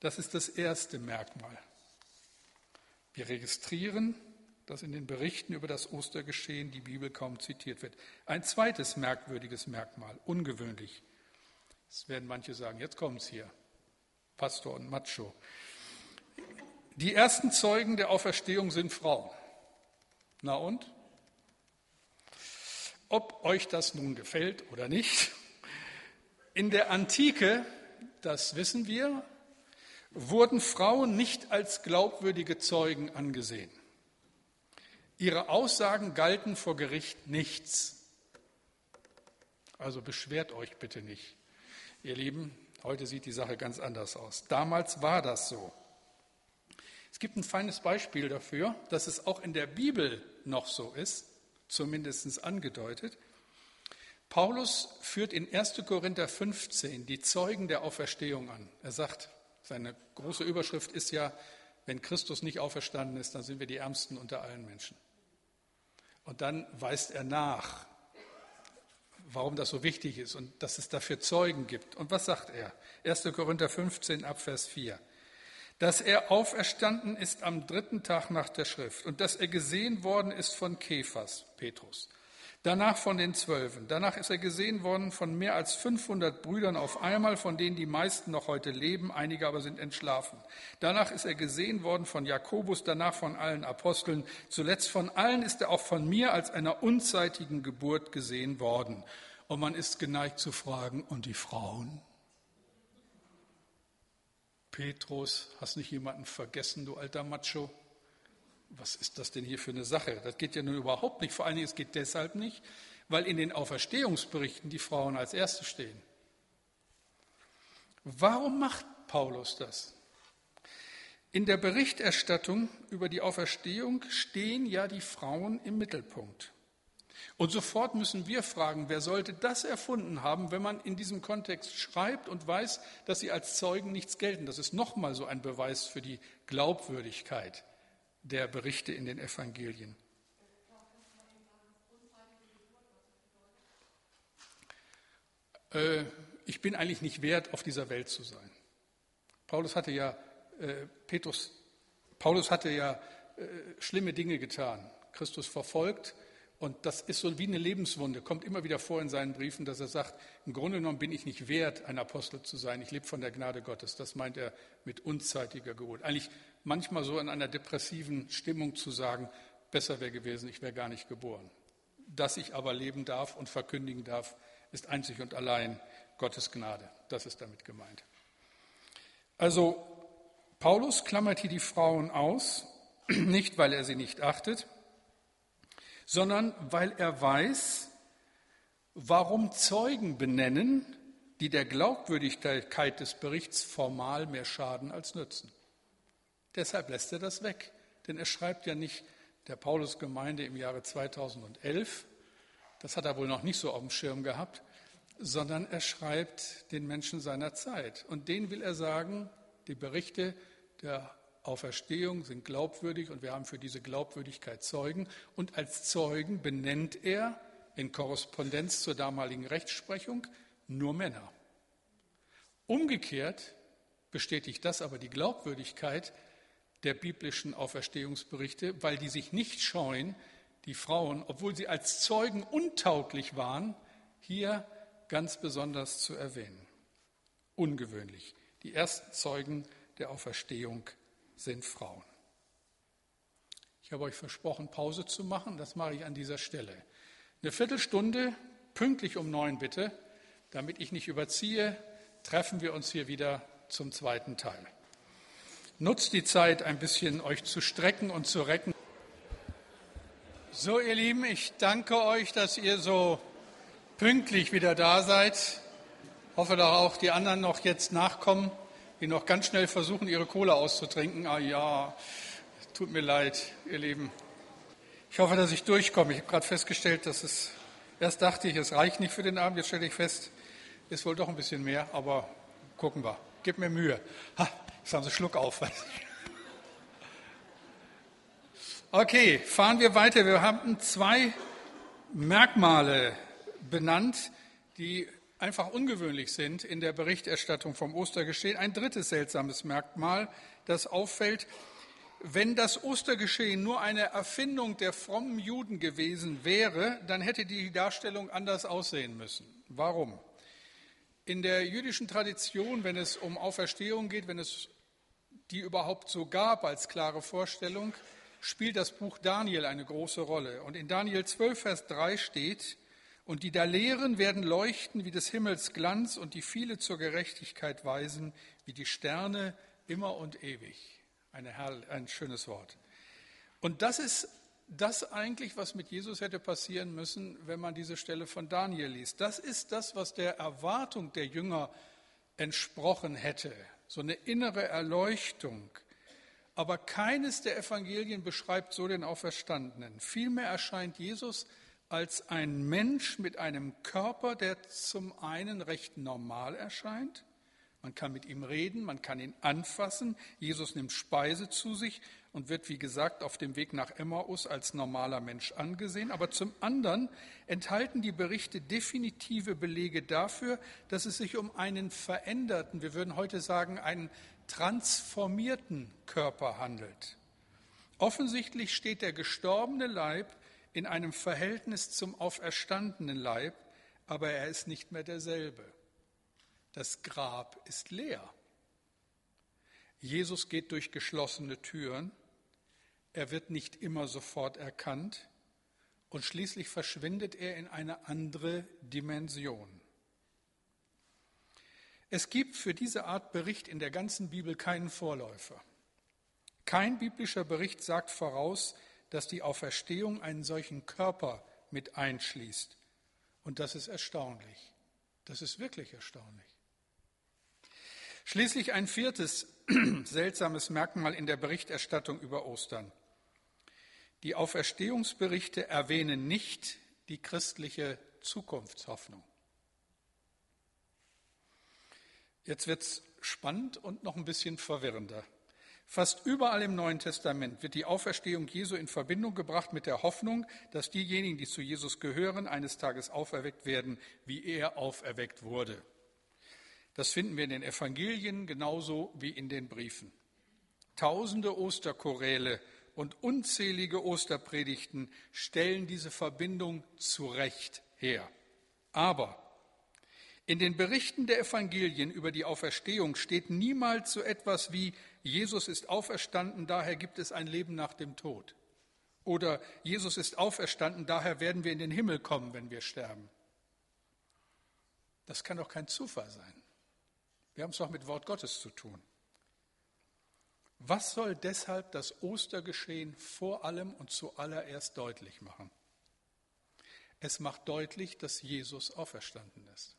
Das ist das erste Merkmal. Wir registrieren, dass in den Berichten über das Ostergeschehen die Bibel kaum zitiert wird. Ein zweites merkwürdiges Merkmal, ungewöhnlich. Das werden manche sagen, jetzt kommt es hier, Pastor und Macho. Die ersten Zeugen der Auferstehung sind Frauen. Na und? Ob euch das nun gefällt oder nicht, in der Antike, das wissen wir, wurden Frauen nicht als glaubwürdige Zeugen angesehen. Ihre Aussagen galten vor Gericht nichts. Also beschwert euch bitte nicht. Ihr Lieben, heute sieht die Sache ganz anders aus. Damals war das so. Es gibt ein feines Beispiel dafür, dass es auch in der Bibel noch so ist, zumindest angedeutet. Paulus führt in 1. Korinther 15 die Zeugen der Auferstehung an. Er sagt, seine große Überschrift ist ja, wenn Christus nicht auferstanden ist, dann sind wir die Ärmsten unter allen Menschen. Und dann weist er nach, warum das so wichtig ist und dass es dafür Zeugen gibt. Und was sagt er? 1. Korinther 15 Abvers 4. Dass er auferstanden ist am dritten Tag nach der Schrift und dass er gesehen worden ist von Kephas, Petrus Danach von den Zwölfen. Danach ist er gesehen worden von mehr als 500 Brüdern auf einmal, von denen die meisten noch heute leben, einige aber sind entschlafen. Danach ist er gesehen worden von Jakobus, danach von allen Aposteln. Zuletzt von allen ist er auch von mir als einer unzeitigen Geburt gesehen worden. Und man ist geneigt zu fragen, und die Frauen? Petrus, hast nicht jemanden vergessen, du alter Macho? was ist das denn hier für eine Sache? Das geht ja nun überhaupt nicht. Vor allen Dingen, es geht deshalb nicht, weil in den Auferstehungsberichten die Frauen als Erste stehen. Warum macht Paulus das? In der Berichterstattung über die Auferstehung stehen ja die Frauen im Mittelpunkt. Und sofort müssen wir fragen, wer sollte das erfunden haben, wenn man in diesem Kontext schreibt und weiß, dass sie als Zeugen nichts gelten. Das ist nochmal so ein Beweis für die Glaubwürdigkeit der Berichte in den Evangelien. Äh, ich bin eigentlich nicht wert, auf dieser Welt zu sein. Paulus hatte ja, äh, Petrus, Paulus hatte ja äh, schlimme Dinge getan, Christus verfolgt Und das ist so wie eine Lebenswunde, kommt immer wieder vor in seinen Briefen, dass er sagt, im Grunde genommen bin ich nicht wert, ein Apostel zu sein. Ich lebe von der Gnade Gottes. Das meint er mit unzeitiger Geburt. Eigentlich manchmal so in einer depressiven Stimmung zu sagen, besser wäre gewesen, ich wäre gar nicht geboren. Dass ich aber leben darf und verkündigen darf, ist einzig und allein Gottes Gnade. Das ist damit gemeint. Also Paulus klammert hier die Frauen aus, nicht weil er sie nicht achtet, sondern weil er weiß, warum Zeugen benennen, die der Glaubwürdigkeit des Berichts formal mehr schaden als nützen. Deshalb lässt er das weg, denn er schreibt ja nicht der Paulusgemeinde im Jahre 2011, das hat er wohl noch nicht so auf dem Schirm gehabt, sondern er schreibt den Menschen seiner Zeit. Und denen will er sagen, die Berichte der Auferstehung sind glaubwürdig und wir haben für diese Glaubwürdigkeit Zeugen. Und als Zeugen benennt er in Korrespondenz zur damaligen Rechtsprechung nur Männer. Umgekehrt bestätigt das aber die Glaubwürdigkeit der biblischen Auferstehungsberichte, weil die sich nicht scheuen, die Frauen, obwohl sie als Zeugen untauglich waren, hier ganz besonders zu erwähnen. Ungewöhnlich. Die ersten Zeugen der Auferstehung sind Frauen. Ich habe euch versprochen, Pause zu machen. Das mache ich an dieser Stelle. Eine Viertelstunde, pünktlich um neun bitte, damit ich nicht überziehe, treffen wir uns hier wieder zum zweiten Teil. Nutzt die Zeit, ein bisschen euch zu strecken und zu recken. So, ihr Lieben, ich danke euch, dass ihr so pünktlich wieder da seid. Ich hoffe, dass auch die anderen noch jetzt nachkommen die noch ganz schnell versuchen, ihre Kohle auszutrinken. Ah ja, tut mir leid, ihr Lieben. Ich hoffe, dass ich durchkomme. Ich habe gerade festgestellt, dass es, erst dachte ich, es reicht nicht für den Abend, jetzt stelle ich fest, ist wohl doch ein bisschen mehr, aber gucken wir. Gib mir Mühe. Ha, jetzt haben Sie Schluck auf. Okay, fahren wir weiter. Wir haben zwei Merkmale benannt, die einfach ungewöhnlich sind in der Berichterstattung vom Ostergeschehen. Ein drittes seltsames Merkmal, das auffällt, wenn das Ostergeschehen nur eine Erfindung der frommen Juden gewesen wäre, dann hätte die Darstellung anders aussehen müssen. Warum? In der jüdischen Tradition, wenn es um Auferstehung geht, wenn es die überhaupt so gab als klare Vorstellung, spielt das Buch Daniel eine große Rolle. Und in Daniel 12, Vers 3 steht, und die da lehren, werden leuchten wie des Himmels Glanz und die viele zur Gerechtigkeit weisen, wie die Sterne immer und ewig. Eine ein schönes Wort. Und das ist das eigentlich, was mit Jesus hätte passieren müssen, wenn man diese Stelle von Daniel liest. Das ist das, was der Erwartung der Jünger entsprochen hätte. So eine innere Erleuchtung. Aber keines der Evangelien beschreibt so den Auferstandenen. Vielmehr erscheint Jesus als ein Mensch mit einem Körper, der zum einen recht normal erscheint. Man kann mit ihm reden, man kann ihn anfassen. Jesus nimmt Speise zu sich und wird, wie gesagt, auf dem Weg nach Emmaus als normaler Mensch angesehen. Aber zum anderen enthalten die Berichte definitive Belege dafür, dass es sich um einen veränderten, wir würden heute sagen, einen transformierten Körper handelt. Offensichtlich steht der gestorbene Leib in einem Verhältnis zum auferstandenen Leib, aber er ist nicht mehr derselbe. Das Grab ist leer. Jesus geht durch geschlossene Türen, er wird nicht immer sofort erkannt und schließlich verschwindet er in eine andere Dimension. Es gibt für diese Art Bericht in der ganzen Bibel keinen Vorläufer. Kein biblischer Bericht sagt voraus, dass die Auferstehung einen solchen Körper mit einschließt. Und das ist erstaunlich. Das ist wirklich erstaunlich. Schließlich ein viertes seltsames Merkmal in der Berichterstattung über Ostern. Die Auferstehungsberichte erwähnen nicht die christliche Zukunftshoffnung. Jetzt wird es spannend und noch ein bisschen verwirrender. Fast überall im Neuen Testament wird die Auferstehung Jesu in Verbindung gebracht mit der Hoffnung, dass diejenigen, die zu Jesus gehören, eines Tages auferweckt werden, wie er auferweckt wurde. Das finden wir in den Evangelien genauso wie in den Briefen. Tausende Osterchoräle und unzählige Osterpredigten stellen diese Verbindung zurecht her. Aber in den Berichten der Evangelien über die Auferstehung steht niemals so etwas wie Jesus ist auferstanden, daher gibt es ein Leben nach dem Tod. Oder Jesus ist auferstanden, daher werden wir in den Himmel kommen, wenn wir sterben. Das kann doch kein Zufall sein. Wir haben es doch mit Wort Gottes zu tun. Was soll deshalb das Ostergeschehen vor allem und zuallererst deutlich machen? Es macht deutlich, dass Jesus auferstanden ist.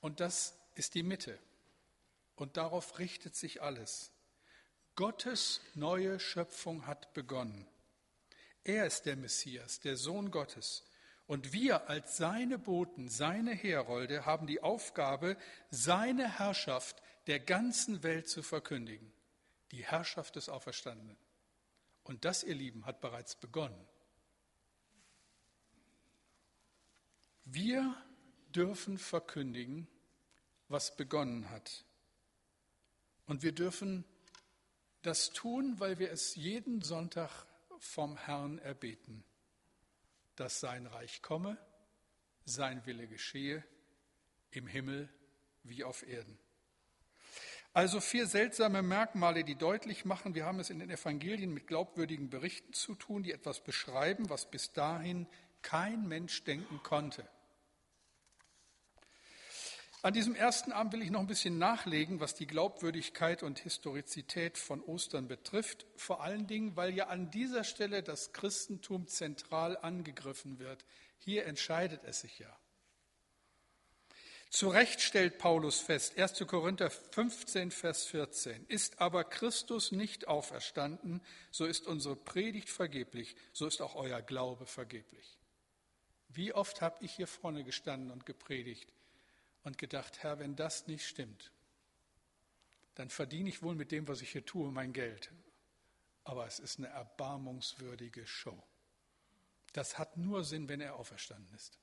Und das ist die Mitte. Und darauf richtet sich alles. Gottes neue Schöpfung hat begonnen. Er ist der Messias, der Sohn Gottes. Und wir als seine Boten, seine Herolde haben die Aufgabe, seine Herrschaft der ganzen Welt zu verkündigen. Die Herrschaft des Auferstandenen. Und das, ihr Lieben, hat bereits begonnen. Wir dürfen verkündigen, was begonnen hat. Und wir dürfen das tun, weil wir es jeden Sonntag vom Herrn erbeten, dass sein Reich komme, sein Wille geschehe, im Himmel wie auf Erden. Also vier seltsame Merkmale, die deutlich machen, wir haben es in den Evangelien mit glaubwürdigen Berichten zu tun, die etwas beschreiben, was bis dahin kein Mensch denken konnte. An diesem ersten Abend will ich noch ein bisschen nachlegen, was die Glaubwürdigkeit und Historizität von Ostern betrifft, vor allen Dingen, weil ja an dieser Stelle das Christentum zentral angegriffen wird. Hier entscheidet es sich ja. Zu Recht stellt Paulus fest, 1. Korinther 15, Vers 14, ist aber Christus nicht auferstanden, so ist unsere Predigt vergeblich, so ist auch euer Glaube vergeblich. Wie oft habe ich hier vorne gestanden und gepredigt und gedacht, Herr, wenn das nicht stimmt, dann verdiene ich wohl mit dem, was ich hier tue, mein Geld. Aber es ist eine erbarmungswürdige Show. Das hat nur Sinn, wenn er auferstanden ist.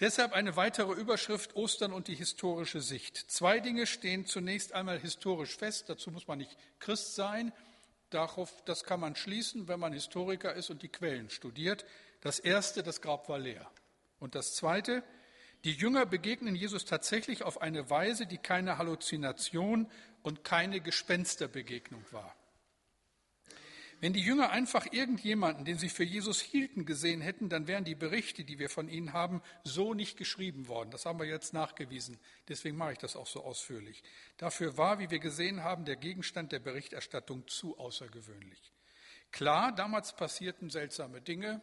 Deshalb eine weitere Überschrift Ostern und die historische Sicht. Zwei Dinge stehen zunächst einmal historisch fest. Dazu muss man nicht Christ sein. Darauf, das kann man schließen, wenn man Historiker ist und die Quellen studiert. Das erste, das Grab war leer. Und das zweite, die Jünger begegnen Jesus tatsächlich auf eine Weise, die keine Halluzination und keine Gespensterbegegnung war. Wenn die Jünger einfach irgendjemanden, den sie für Jesus hielten, gesehen hätten, dann wären die Berichte, die wir von ihnen haben, so nicht geschrieben worden. Das haben wir jetzt nachgewiesen. Deswegen mache ich das auch so ausführlich. Dafür war, wie wir gesehen haben, der Gegenstand der Berichterstattung zu außergewöhnlich. Klar, damals passierten seltsame Dinge,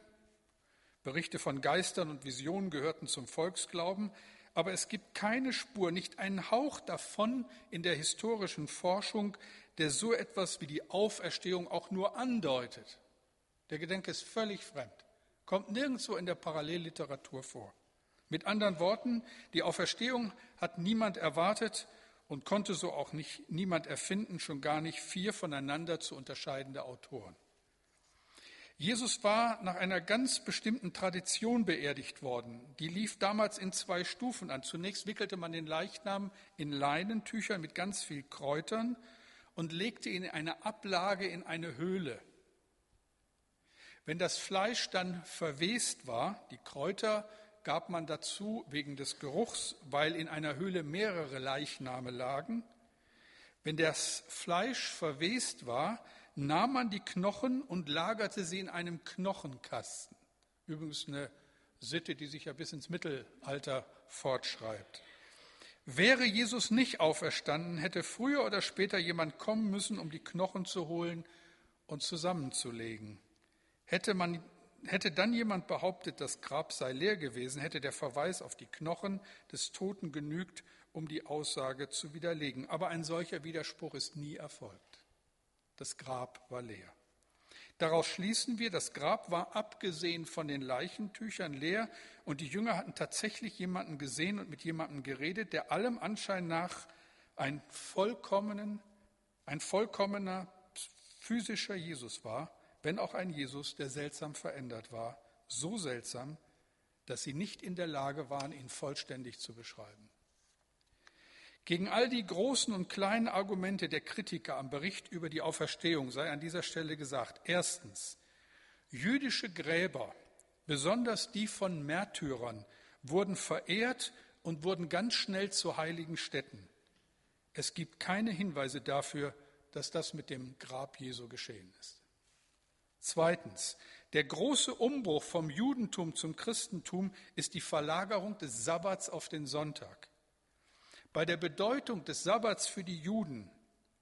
Berichte von Geistern und Visionen gehörten zum Volksglauben, aber es gibt keine Spur, nicht einen Hauch davon in der historischen Forschung, der so etwas wie die Auferstehung auch nur andeutet. Der Gedanke ist völlig fremd, kommt nirgendwo in der Parallelliteratur vor. Mit anderen Worten, die Auferstehung hat niemand erwartet und konnte so auch nicht niemand erfinden, schon gar nicht vier voneinander zu unterscheidende Autoren. Jesus war nach einer ganz bestimmten Tradition beerdigt worden. Die lief damals in zwei Stufen an. Zunächst wickelte man den Leichnam in Leinentüchern mit ganz viel Kräutern und legte ihn in eine Ablage in eine Höhle. Wenn das Fleisch dann verwest war, die Kräuter gab man dazu wegen des Geruchs, weil in einer Höhle mehrere Leichname lagen. Wenn das Fleisch verwest war, nahm man die Knochen und lagerte sie in einem Knochenkasten. Übrigens eine Sitte, die sich ja bis ins Mittelalter fortschreibt. Wäre Jesus nicht auferstanden, hätte früher oder später jemand kommen müssen, um die Knochen zu holen und zusammenzulegen. Hätte, man, hätte dann jemand behauptet, das Grab sei leer gewesen, hätte der Verweis auf die Knochen des Toten genügt, um die Aussage zu widerlegen. Aber ein solcher Widerspruch ist nie erfolgt. Das Grab war leer. Daraus schließen wir, das Grab war abgesehen von den Leichentüchern leer und die Jünger hatten tatsächlich jemanden gesehen und mit jemandem geredet, der allem Anschein nach ein, vollkommenen, ein vollkommener physischer Jesus war, wenn auch ein Jesus, der seltsam verändert war, so seltsam, dass sie nicht in der Lage waren, ihn vollständig zu beschreiben. Gegen all die großen und kleinen Argumente der Kritiker am Bericht über die Auferstehung sei an dieser Stelle gesagt. Erstens, jüdische Gräber, besonders die von Märtyrern, wurden verehrt und wurden ganz schnell zu heiligen Städten. Es gibt keine Hinweise dafür, dass das mit dem Grab Jesu geschehen ist. Zweitens, der große Umbruch vom Judentum zum Christentum ist die Verlagerung des Sabbats auf den Sonntag. Bei der Bedeutung des Sabbats für die Juden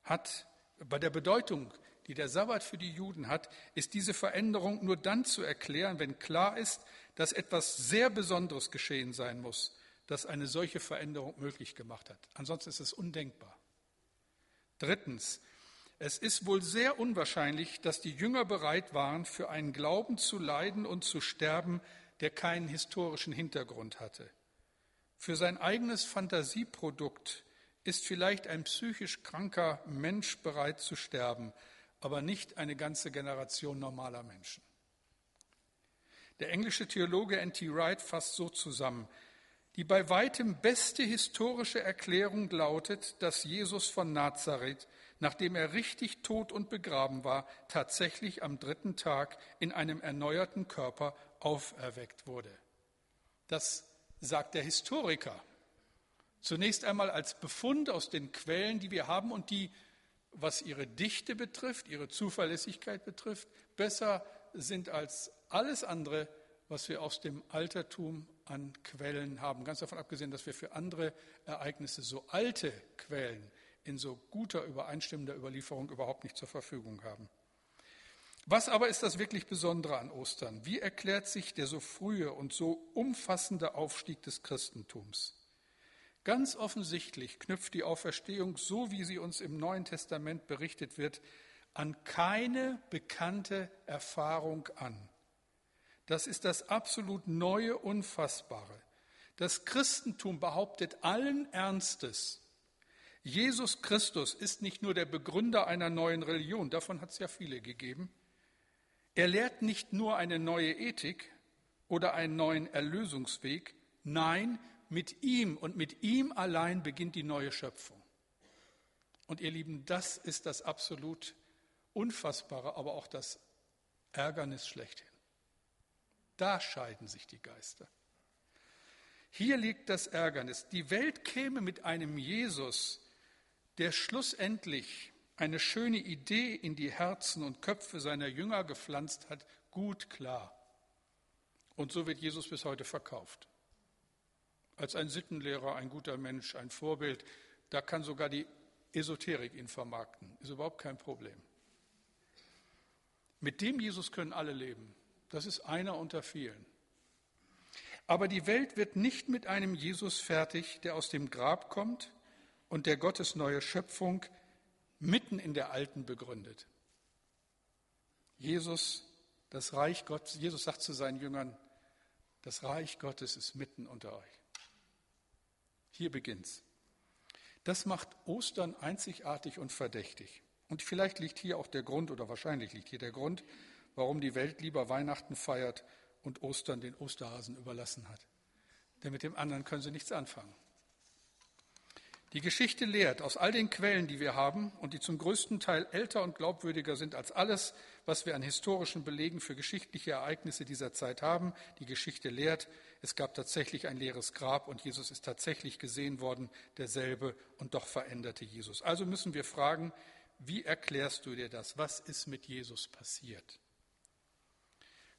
hat, bei der Bedeutung, die der Sabbat für die Juden hat, ist diese Veränderung nur dann zu erklären, wenn klar ist, dass etwas sehr Besonderes geschehen sein muss, das eine solche Veränderung möglich gemacht hat. Ansonsten ist es undenkbar. Drittens, es ist wohl sehr unwahrscheinlich, dass die Jünger bereit waren, für einen Glauben zu leiden und zu sterben, der keinen historischen Hintergrund hatte. Für sein eigenes Fantasieprodukt ist vielleicht ein psychisch kranker Mensch bereit zu sterben, aber nicht eine ganze Generation normaler Menschen. Der englische Theologe N.T. Wright fasst so zusammen, die bei weitem beste historische Erklärung lautet, dass Jesus von Nazareth nachdem er richtig tot und begraben war, tatsächlich am dritten Tag in einem erneuerten Körper auferweckt wurde. Das sagt der Historiker. Zunächst einmal als Befund aus den Quellen, die wir haben und die, was ihre Dichte betrifft, ihre Zuverlässigkeit betrifft, besser sind als alles andere, was wir aus dem Altertum an Quellen haben. Ganz davon abgesehen, dass wir für andere Ereignisse so alte Quellen in so guter übereinstimmender Überlieferung überhaupt nicht zur Verfügung haben. Was aber ist das wirklich Besondere an Ostern? Wie erklärt sich der so frühe und so umfassende Aufstieg des Christentums? Ganz offensichtlich knüpft die Auferstehung, so wie sie uns im Neuen Testament berichtet wird, an keine bekannte Erfahrung an. Das ist das absolut Neue, Unfassbare. Das Christentum behauptet allen Ernstes, Jesus Christus ist nicht nur der Begründer einer neuen Religion, davon hat es ja viele gegeben. Er lehrt nicht nur eine neue Ethik oder einen neuen Erlösungsweg, nein, mit ihm und mit ihm allein beginnt die neue Schöpfung. Und ihr Lieben, das ist das absolut Unfassbare, aber auch das Ärgernis schlechthin. Da scheiden sich die Geister. Hier liegt das Ärgernis. Die Welt käme mit einem Jesus, der schlussendlich eine schöne Idee in die Herzen und Köpfe seiner Jünger gepflanzt hat, gut klar. Und so wird Jesus bis heute verkauft. Als ein Sittenlehrer, ein guter Mensch, ein Vorbild, da kann sogar die Esoterik ihn vermarkten. Ist überhaupt kein Problem. Mit dem Jesus können alle leben. Das ist einer unter vielen. Aber die Welt wird nicht mit einem Jesus fertig, der aus dem Grab kommt, und der Gottes neue Schöpfung mitten in der alten begründet. Jesus, das Reich Gottes, Jesus sagt zu seinen Jüngern, das Reich Gottes ist mitten unter euch. Hier beginnt's. Das macht Ostern einzigartig und verdächtig. Und vielleicht liegt hier auch der Grund, oder wahrscheinlich liegt hier der Grund, warum die Welt lieber Weihnachten feiert und Ostern den Osterhasen überlassen hat. Denn mit dem anderen können sie nichts anfangen. Die Geschichte lehrt aus all den Quellen, die wir haben und die zum größten Teil älter und glaubwürdiger sind als alles, was wir an historischen Belegen für geschichtliche Ereignisse dieser Zeit haben. Die Geschichte lehrt, es gab tatsächlich ein leeres Grab und Jesus ist tatsächlich gesehen worden, derselbe und doch veränderte Jesus. Also müssen wir fragen, wie erklärst du dir das? Was ist mit Jesus passiert?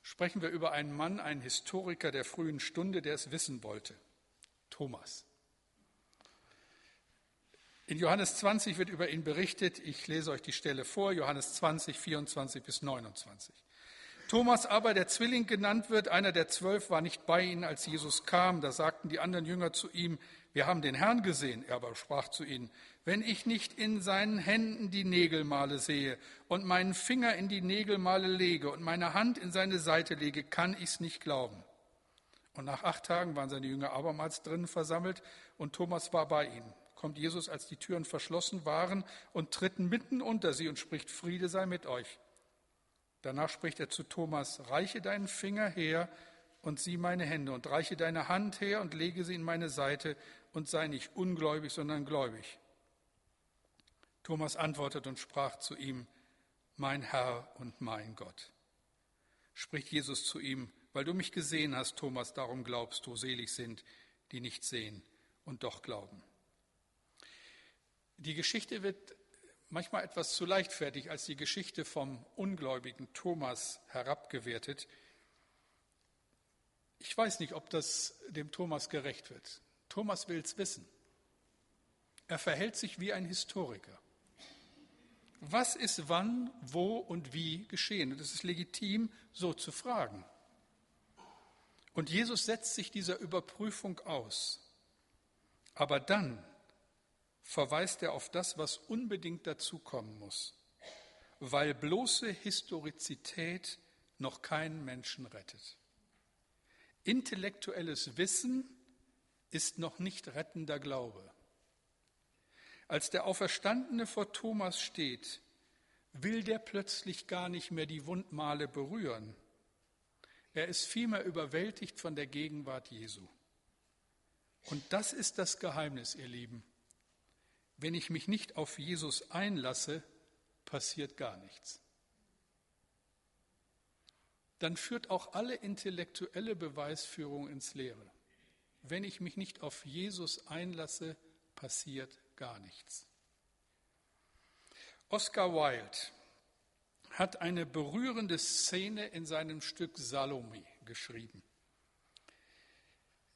Sprechen wir über einen Mann, einen Historiker der frühen Stunde, der es wissen wollte. Thomas. In Johannes 20 wird über ihn berichtet. Ich lese euch die Stelle vor, Johannes 20, 24 bis 29. Thomas aber, der Zwilling genannt wird, einer der zwölf, war nicht bei ihnen, als Jesus kam. Da sagten die anderen Jünger zu ihm, wir haben den Herrn gesehen. Er aber sprach zu ihnen, wenn ich nicht in seinen Händen die Nägelmale sehe und meinen Finger in die Nägelmale lege und meine Hand in seine Seite lege, kann ich's nicht glauben. Und nach acht Tagen waren seine Jünger abermals drinnen versammelt und Thomas war bei ihnen kommt Jesus, als die Türen verschlossen waren, und tritt mitten unter sie und spricht, Friede sei mit euch. Danach spricht er zu Thomas, reiche deinen Finger her und sieh meine Hände und reiche deine Hand her und lege sie in meine Seite und sei nicht ungläubig, sondern gläubig. Thomas antwortet und sprach zu ihm, mein Herr und mein Gott. Spricht Jesus zu ihm, weil du mich gesehen hast, Thomas, darum glaubst du, selig sind, die nicht sehen und doch glauben. Die Geschichte wird manchmal etwas zu leichtfertig als die Geschichte vom ungläubigen Thomas herabgewertet. Ich weiß nicht, ob das dem Thomas gerecht wird. Thomas will es wissen. Er verhält sich wie ein Historiker. Was ist wann, wo und wie geschehen? Und es ist legitim, so zu fragen. Und Jesus setzt sich dieser Überprüfung aus. Aber dann verweist er auf das, was unbedingt dazukommen muss, weil bloße Historizität noch keinen Menschen rettet. Intellektuelles Wissen ist noch nicht rettender Glaube. Als der Auferstandene vor Thomas steht, will der plötzlich gar nicht mehr die Wundmale berühren. Er ist vielmehr überwältigt von der Gegenwart Jesu. Und das ist das Geheimnis, ihr Lieben. Wenn ich mich nicht auf Jesus einlasse, passiert gar nichts dann führt auch alle intellektuelle Beweisführung ins Leere. Wenn ich mich nicht auf Jesus einlasse, passiert gar nichts. Oscar Wilde hat eine berührende Szene in seinem Stück Salome geschrieben.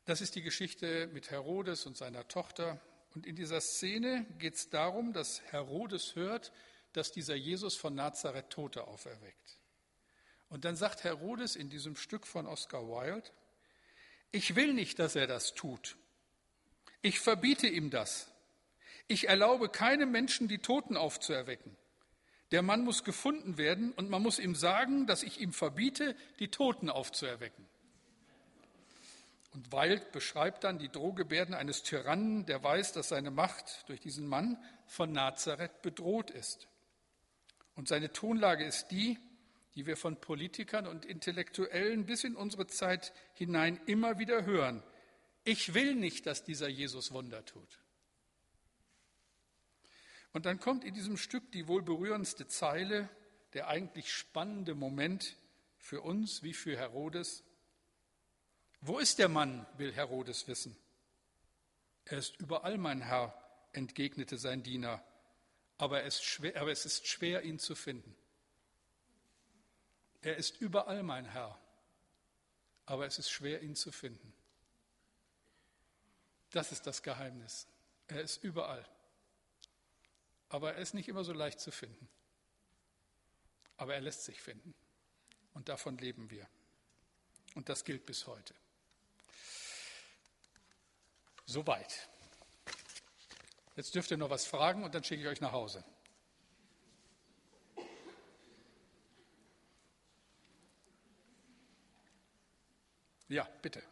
Das ist die Geschichte mit Herodes und seiner Tochter. Und in dieser Szene geht es darum, dass Herodes hört, dass dieser Jesus von Nazareth Tote auferweckt. Und dann sagt Herodes in diesem Stück von Oscar Wilde, ich will nicht, dass er das tut. Ich verbiete ihm das. Ich erlaube keinem Menschen, die Toten aufzuerwecken. Der Mann muss gefunden werden und man muss ihm sagen, dass ich ihm verbiete, die Toten aufzuerwecken. Und Wilde beschreibt dann die Drohgebärden eines Tyrannen, der weiß, dass seine Macht durch diesen Mann von Nazareth bedroht ist. Und seine Tonlage ist die, die wir von Politikern und Intellektuellen bis in unsere Zeit hinein immer wieder hören. Ich will nicht, dass dieser Jesus Wunder tut. Und dann kommt in diesem Stück die wohl berührendste Zeile, der eigentlich spannende Moment für uns wie für Herodes. Wo ist der Mann, will Herodes wissen. Er ist überall, mein Herr, entgegnete sein Diener, aber es, schwer, aber es ist schwer, ihn zu finden. Er ist überall mein Herr, aber es ist schwer, ihn zu finden. Das ist das Geheimnis. Er ist überall, aber er ist nicht immer so leicht zu finden. Aber er lässt sich finden. Und davon leben wir. Und das gilt bis heute. Soweit. Jetzt dürft ihr noch was fragen und dann schicke ich euch nach Hause. Ja, bitte.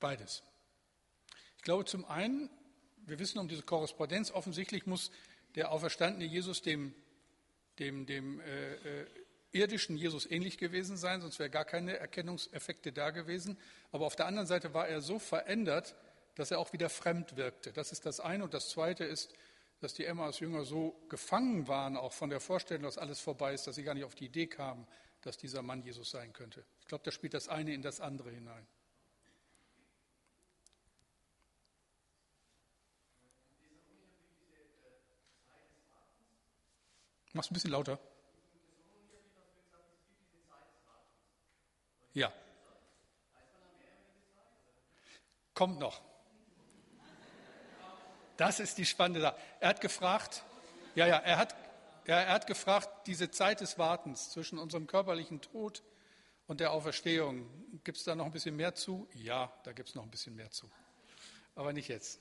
Beides. Ich glaube zum einen, wir wissen um diese Korrespondenz, offensichtlich muss der auferstandene Jesus dem, dem, dem äh, äh, irdischen Jesus ähnlich gewesen sein, sonst wäre gar keine Erkennungseffekte da gewesen. Aber auf der anderen Seite war er so verändert, dass er auch wieder fremd wirkte. Das ist das eine. Und das zweite ist, dass die Emmaus-Jünger so gefangen waren, auch von der Vorstellung, dass alles vorbei ist, dass sie gar nicht auf die Idee kamen, dass dieser Mann Jesus sein könnte. Ich glaube, da spielt das eine in das andere hinein. Mach's ein bisschen lauter. Ja. Kommt noch. Das ist die spannende Sache. Er hat gefragt, ja, ja, er hat, ja, er hat gefragt, diese Zeit des Wartens zwischen unserem körperlichen Tod und der Auferstehung, gibt es da noch ein bisschen mehr zu? Ja, da gibt es noch ein bisschen mehr zu. Aber nicht jetzt.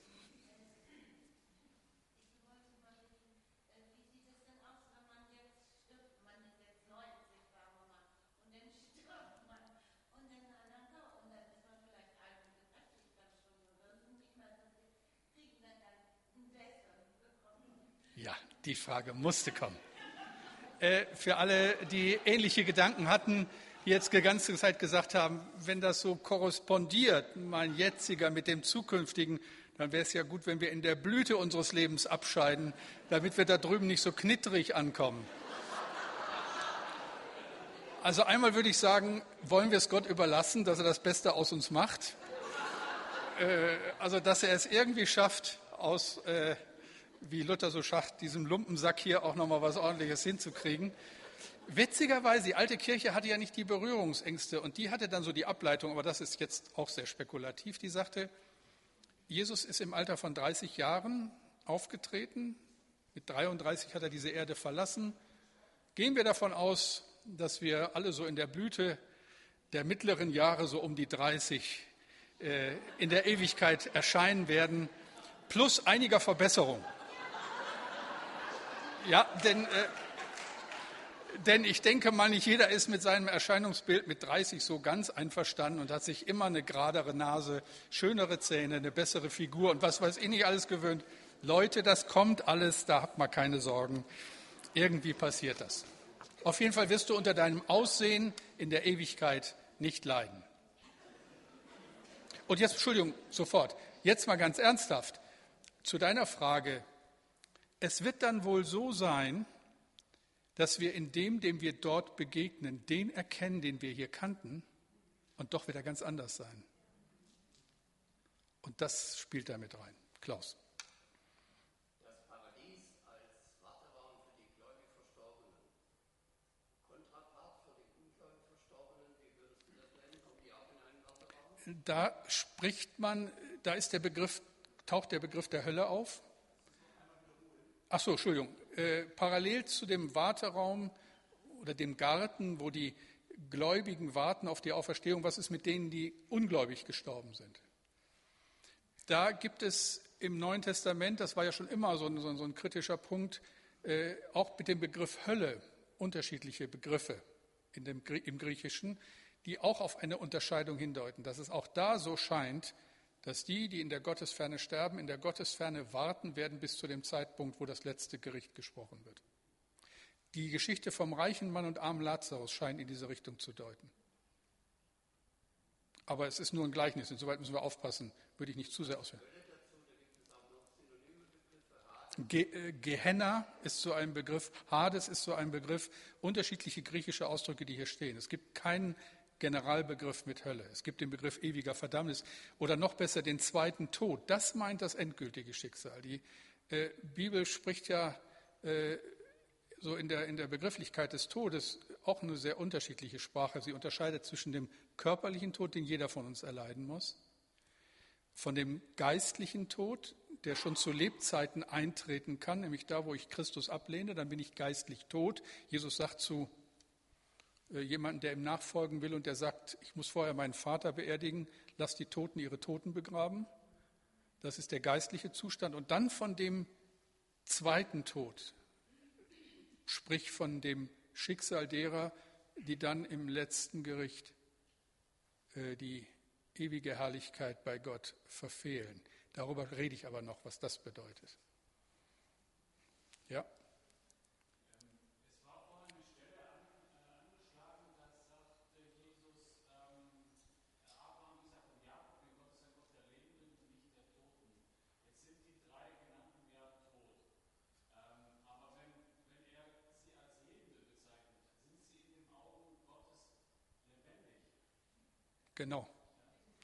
Die Frage musste kommen. Äh, für alle, die ähnliche Gedanken hatten, die jetzt die ganze Zeit gesagt haben, wenn das so korrespondiert, mein jetziger mit dem zukünftigen, dann wäre es ja gut, wenn wir in der Blüte unseres Lebens abscheiden, damit wir da drüben nicht so knitterig ankommen. Also einmal würde ich sagen, wollen wir es Gott überlassen, dass er das Beste aus uns macht. Äh, also dass er es irgendwie schafft, aus, äh, wie Luther so schafft, diesem Lumpensack hier auch nochmal was Ordentliches hinzukriegen. Witzigerweise, die alte Kirche hatte ja nicht die Berührungsängste und die hatte dann so die Ableitung, aber das ist jetzt auch sehr spekulativ, die sagte, Jesus ist im Alter von 30 Jahren aufgetreten, mit 33 hat er diese Erde verlassen. Gehen wir davon aus, dass wir alle so in der Blüte der mittleren Jahre, so um die 30, äh, in der Ewigkeit erscheinen werden, plus einiger Verbesserung. Ja, denn, äh, denn ich denke mal, nicht jeder ist mit seinem Erscheinungsbild mit 30 so ganz einverstanden und hat sich immer eine geradere Nase, schönere Zähne, eine bessere Figur und was weiß ich nicht alles gewöhnt. Leute, das kommt alles, da habt mal keine Sorgen. Irgendwie passiert das. Auf jeden Fall wirst du unter deinem Aussehen in der Ewigkeit nicht leiden. Und jetzt, Entschuldigung, sofort, jetzt mal ganz ernsthaft zu deiner Frage. Es wird dann wohl so sein, dass wir in dem, dem wir dort begegnen, den erkennen, den wir hier kannten, und doch wieder ganz anders sein. Und das spielt damit rein. Klaus. da spricht man, da ist der Begriff, taucht der Begriff der Hölle auf. Ach so, Entschuldigung. Äh, parallel zu dem Warteraum oder dem Garten, wo die Gläubigen warten auf die Auferstehung, was ist mit denen, die ungläubig gestorben sind? Da gibt es im Neuen Testament, das war ja schon immer so ein, so ein kritischer Punkt, äh, auch mit dem Begriff Hölle unterschiedliche Begriffe in dem, im Griechischen die auch auf eine Unterscheidung hindeuten, dass es auch da so scheint, dass die, die in der Gottesferne sterben, in der Gottesferne warten werden bis zu dem Zeitpunkt, wo das letzte Gericht gesprochen wird. Die Geschichte vom reichen Mann und armen Lazarus scheint in diese Richtung zu deuten. Aber es ist nur ein Gleichnis, insoweit müssen wir aufpassen, würde ich nicht zu sehr ausführen. Äh, Gehenna ist so ein Begriff, Hades ist so ein Begriff, unterschiedliche griechische Ausdrücke, die hier stehen. Es gibt keinen Generalbegriff mit Hölle. Es gibt den Begriff ewiger Verdammnis oder noch besser den zweiten Tod. Das meint das endgültige Schicksal. Die äh, Bibel spricht ja äh, so in der, in der Begrifflichkeit des Todes auch eine sehr unterschiedliche Sprache. Sie unterscheidet zwischen dem körperlichen Tod, den jeder von uns erleiden muss, von dem geistlichen Tod, der schon zu Lebzeiten eintreten kann, nämlich da, wo ich Christus ablehne, dann bin ich geistlich tot. Jesus sagt zu jemanden, der ihm nachfolgen will und der sagt, ich muss vorher meinen Vater beerdigen, lass die Toten ihre Toten begraben. Das ist der geistliche Zustand. Und dann von dem zweiten Tod, sprich von dem Schicksal derer, die dann im letzten Gericht äh, die ewige Herrlichkeit bei Gott verfehlen. Darüber rede ich aber noch, was das bedeutet. Ja. Genau.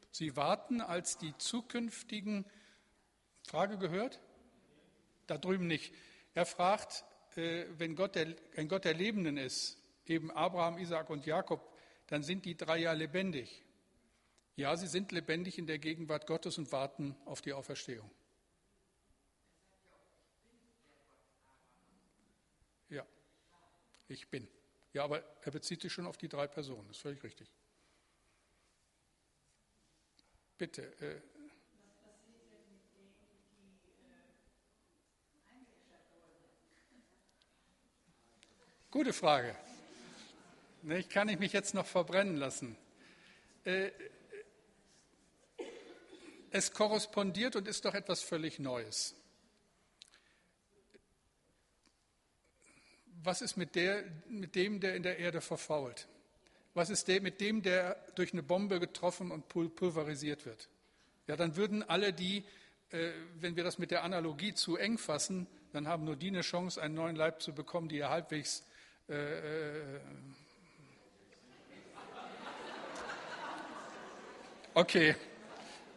Sie warten als die zukünftigen, Frage gehört? Da drüben nicht. Er fragt, äh, wenn Gott der, ein Gott der Lebenden ist, eben Abraham, Isaac und Jakob, dann sind die drei ja lebendig. Ja, sie sind lebendig in der Gegenwart Gottes und warten auf die Auferstehung. Ja, ich bin. Ja, aber er bezieht sich schon auf die drei Personen, das ist völlig richtig. Bitte. Äh, Gute Frage. Ich kann ich mich jetzt noch verbrennen lassen. Äh, es korrespondiert und ist doch etwas völlig Neues. was ist mit, der, mit dem, der in der Erde verfault? Was ist mit dem, der durch eine Bombe getroffen und pulverisiert wird? Ja, dann würden alle die, äh, wenn wir das mit der Analogie zu eng fassen, dann haben nur die eine Chance, einen neuen Leib zu bekommen, die ja halbwegs äh, äh Okay,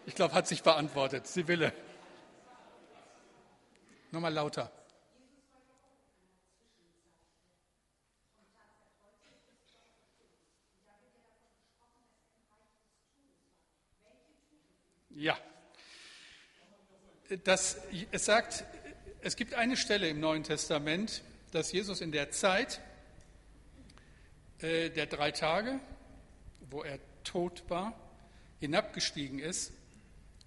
ich glaube, hat sich beantwortet. Sibylle. Nochmal lauter. Ja. Das, es sagt, es gibt eine Stelle im Neuen Testament, dass Jesus in der Zeit äh, der drei Tage, wo er tot war, hinabgestiegen ist,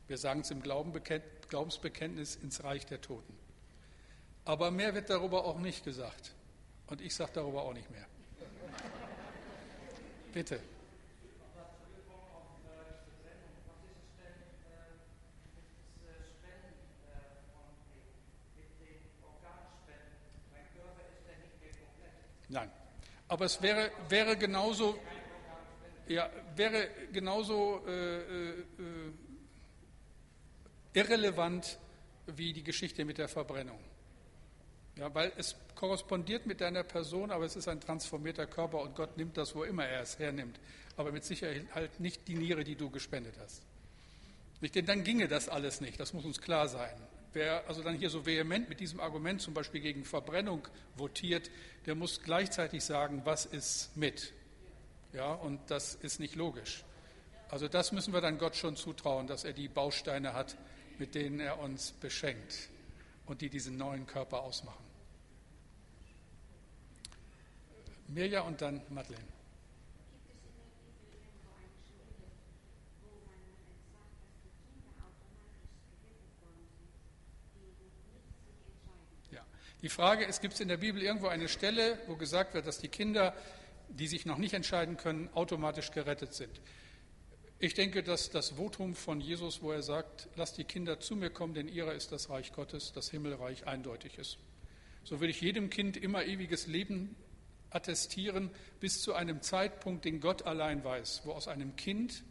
wir sagen es im Glaubensbekenntnis, ins Reich der Toten. Aber mehr wird darüber auch nicht gesagt. Und ich sage darüber auch nicht mehr. Bitte. Nein. Aber es wäre, wäre genauso, ja, wäre genauso äh, äh, irrelevant wie die Geschichte mit der Verbrennung. Ja, weil es korrespondiert mit deiner Person, aber es ist ein transformierter Körper und Gott nimmt das, wo immer er es hernimmt. Aber mit Sicherheit halt nicht die Niere, die du gespendet hast. Nicht, denn dann ginge das alles nicht, das muss uns klar sein. Wer also dann hier so vehement mit diesem Argument zum Beispiel gegen Verbrennung votiert, der muss gleichzeitig sagen, was ist mit. Ja, und das ist nicht logisch. Also das müssen wir dann Gott schon zutrauen, dass er die Bausteine hat, mit denen er uns beschenkt und die diesen neuen Körper ausmachen. Mirja und dann Madeleine. Die Frage ist, gibt es in der Bibel irgendwo eine Stelle, wo gesagt wird, dass die Kinder, die sich noch nicht entscheiden können, automatisch gerettet sind? Ich denke, dass das Votum von Jesus, wo er sagt, lasst die Kinder zu mir kommen, denn ihrer ist das Reich Gottes, das Himmelreich eindeutig ist. So will ich jedem Kind immer ewiges Leben attestieren, bis zu einem Zeitpunkt, den Gott allein weiß, wo aus einem Kind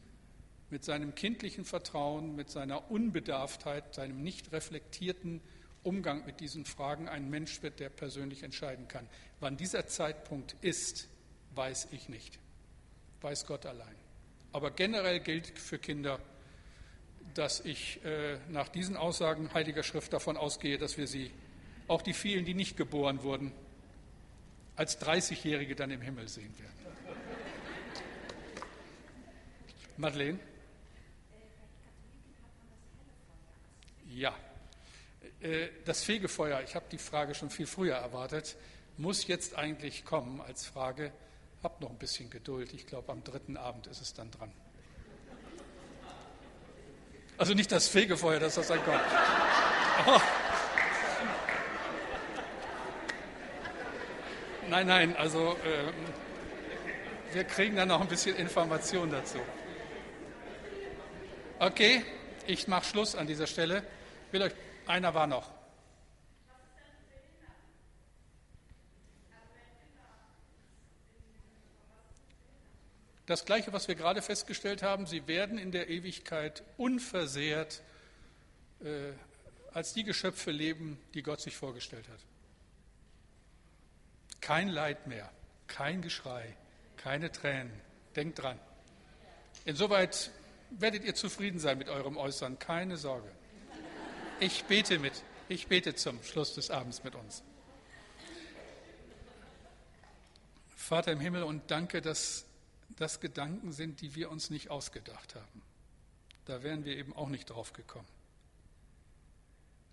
mit seinem kindlichen Vertrauen, mit seiner Unbedarftheit, seinem nicht reflektierten Umgang mit diesen Fragen ein Mensch wird, der persönlich entscheiden kann. Wann dieser Zeitpunkt ist, weiß ich nicht. Weiß Gott allein. Aber generell gilt für Kinder, dass ich äh, nach diesen Aussagen Heiliger Schrift davon ausgehe, dass wir sie, auch die vielen, die nicht geboren wurden, als 30-Jährige dann im Himmel sehen werden. Madeleine? Ja. Äh, das Fegefeuer, ich habe die Frage schon viel früher erwartet, muss jetzt eigentlich kommen als Frage. Habt noch ein bisschen Geduld. Ich glaube, am dritten Abend ist es dann dran. Also nicht das Fegefeuer, dass das dann kommt. Oh. Nein, nein, also äh, wir kriegen dann noch ein bisschen Information dazu. Okay, ich mache Schluss an dieser Stelle. Ich will euch einer war noch. Das Gleiche, was wir gerade festgestellt haben, sie werden in der Ewigkeit unversehrt äh, als die Geschöpfe leben, die Gott sich vorgestellt hat. Kein Leid mehr, kein Geschrei, keine Tränen. Denkt dran. Insoweit werdet ihr zufrieden sein mit eurem Äußeren, keine Sorge. Ich bete mit. Ich bete zum Schluss des Abends mit uns. Vater im Himmel, und danke, dass das Gedanken sind, die wir uns nicht ausgedacht haben. Da wären wir eben auch nicht drauf gekommen.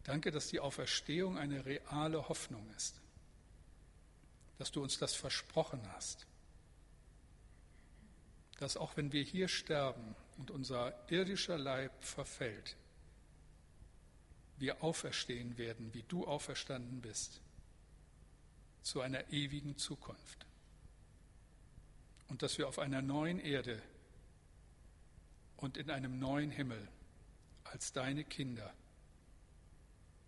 Danke, dass die Auferstehung eine reale Hoffnung ist, dass du uns das versprochen hast, dass auch wenn wir hier sterben und unser irdischer Leib verfällt, wir auferstehen werden, wie du auferstanden bist, zu einer ewigen Zukunft. Und dass wir auf einer neuen Erde und in einem neuen Himmel als deine Kinder,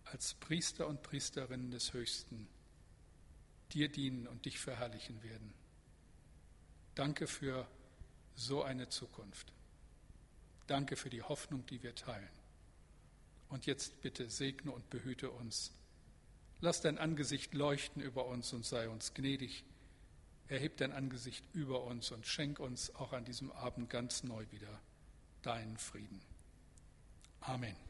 als Priester und Priesterinnen des Höchsten dir dienen und dich verherrlichen werden. Danke für so eine Zukunft. Danke für die Hoffnung, die wir teilen. Und jetzt bitte segne und behüte uns. Lass dein Angesicht leuchten über uns und sei uns gnädig. Erheb dein Angesicht über uns und schenk uns auch an diesem Abend ganz neu wieder deinen Frieden. Amen.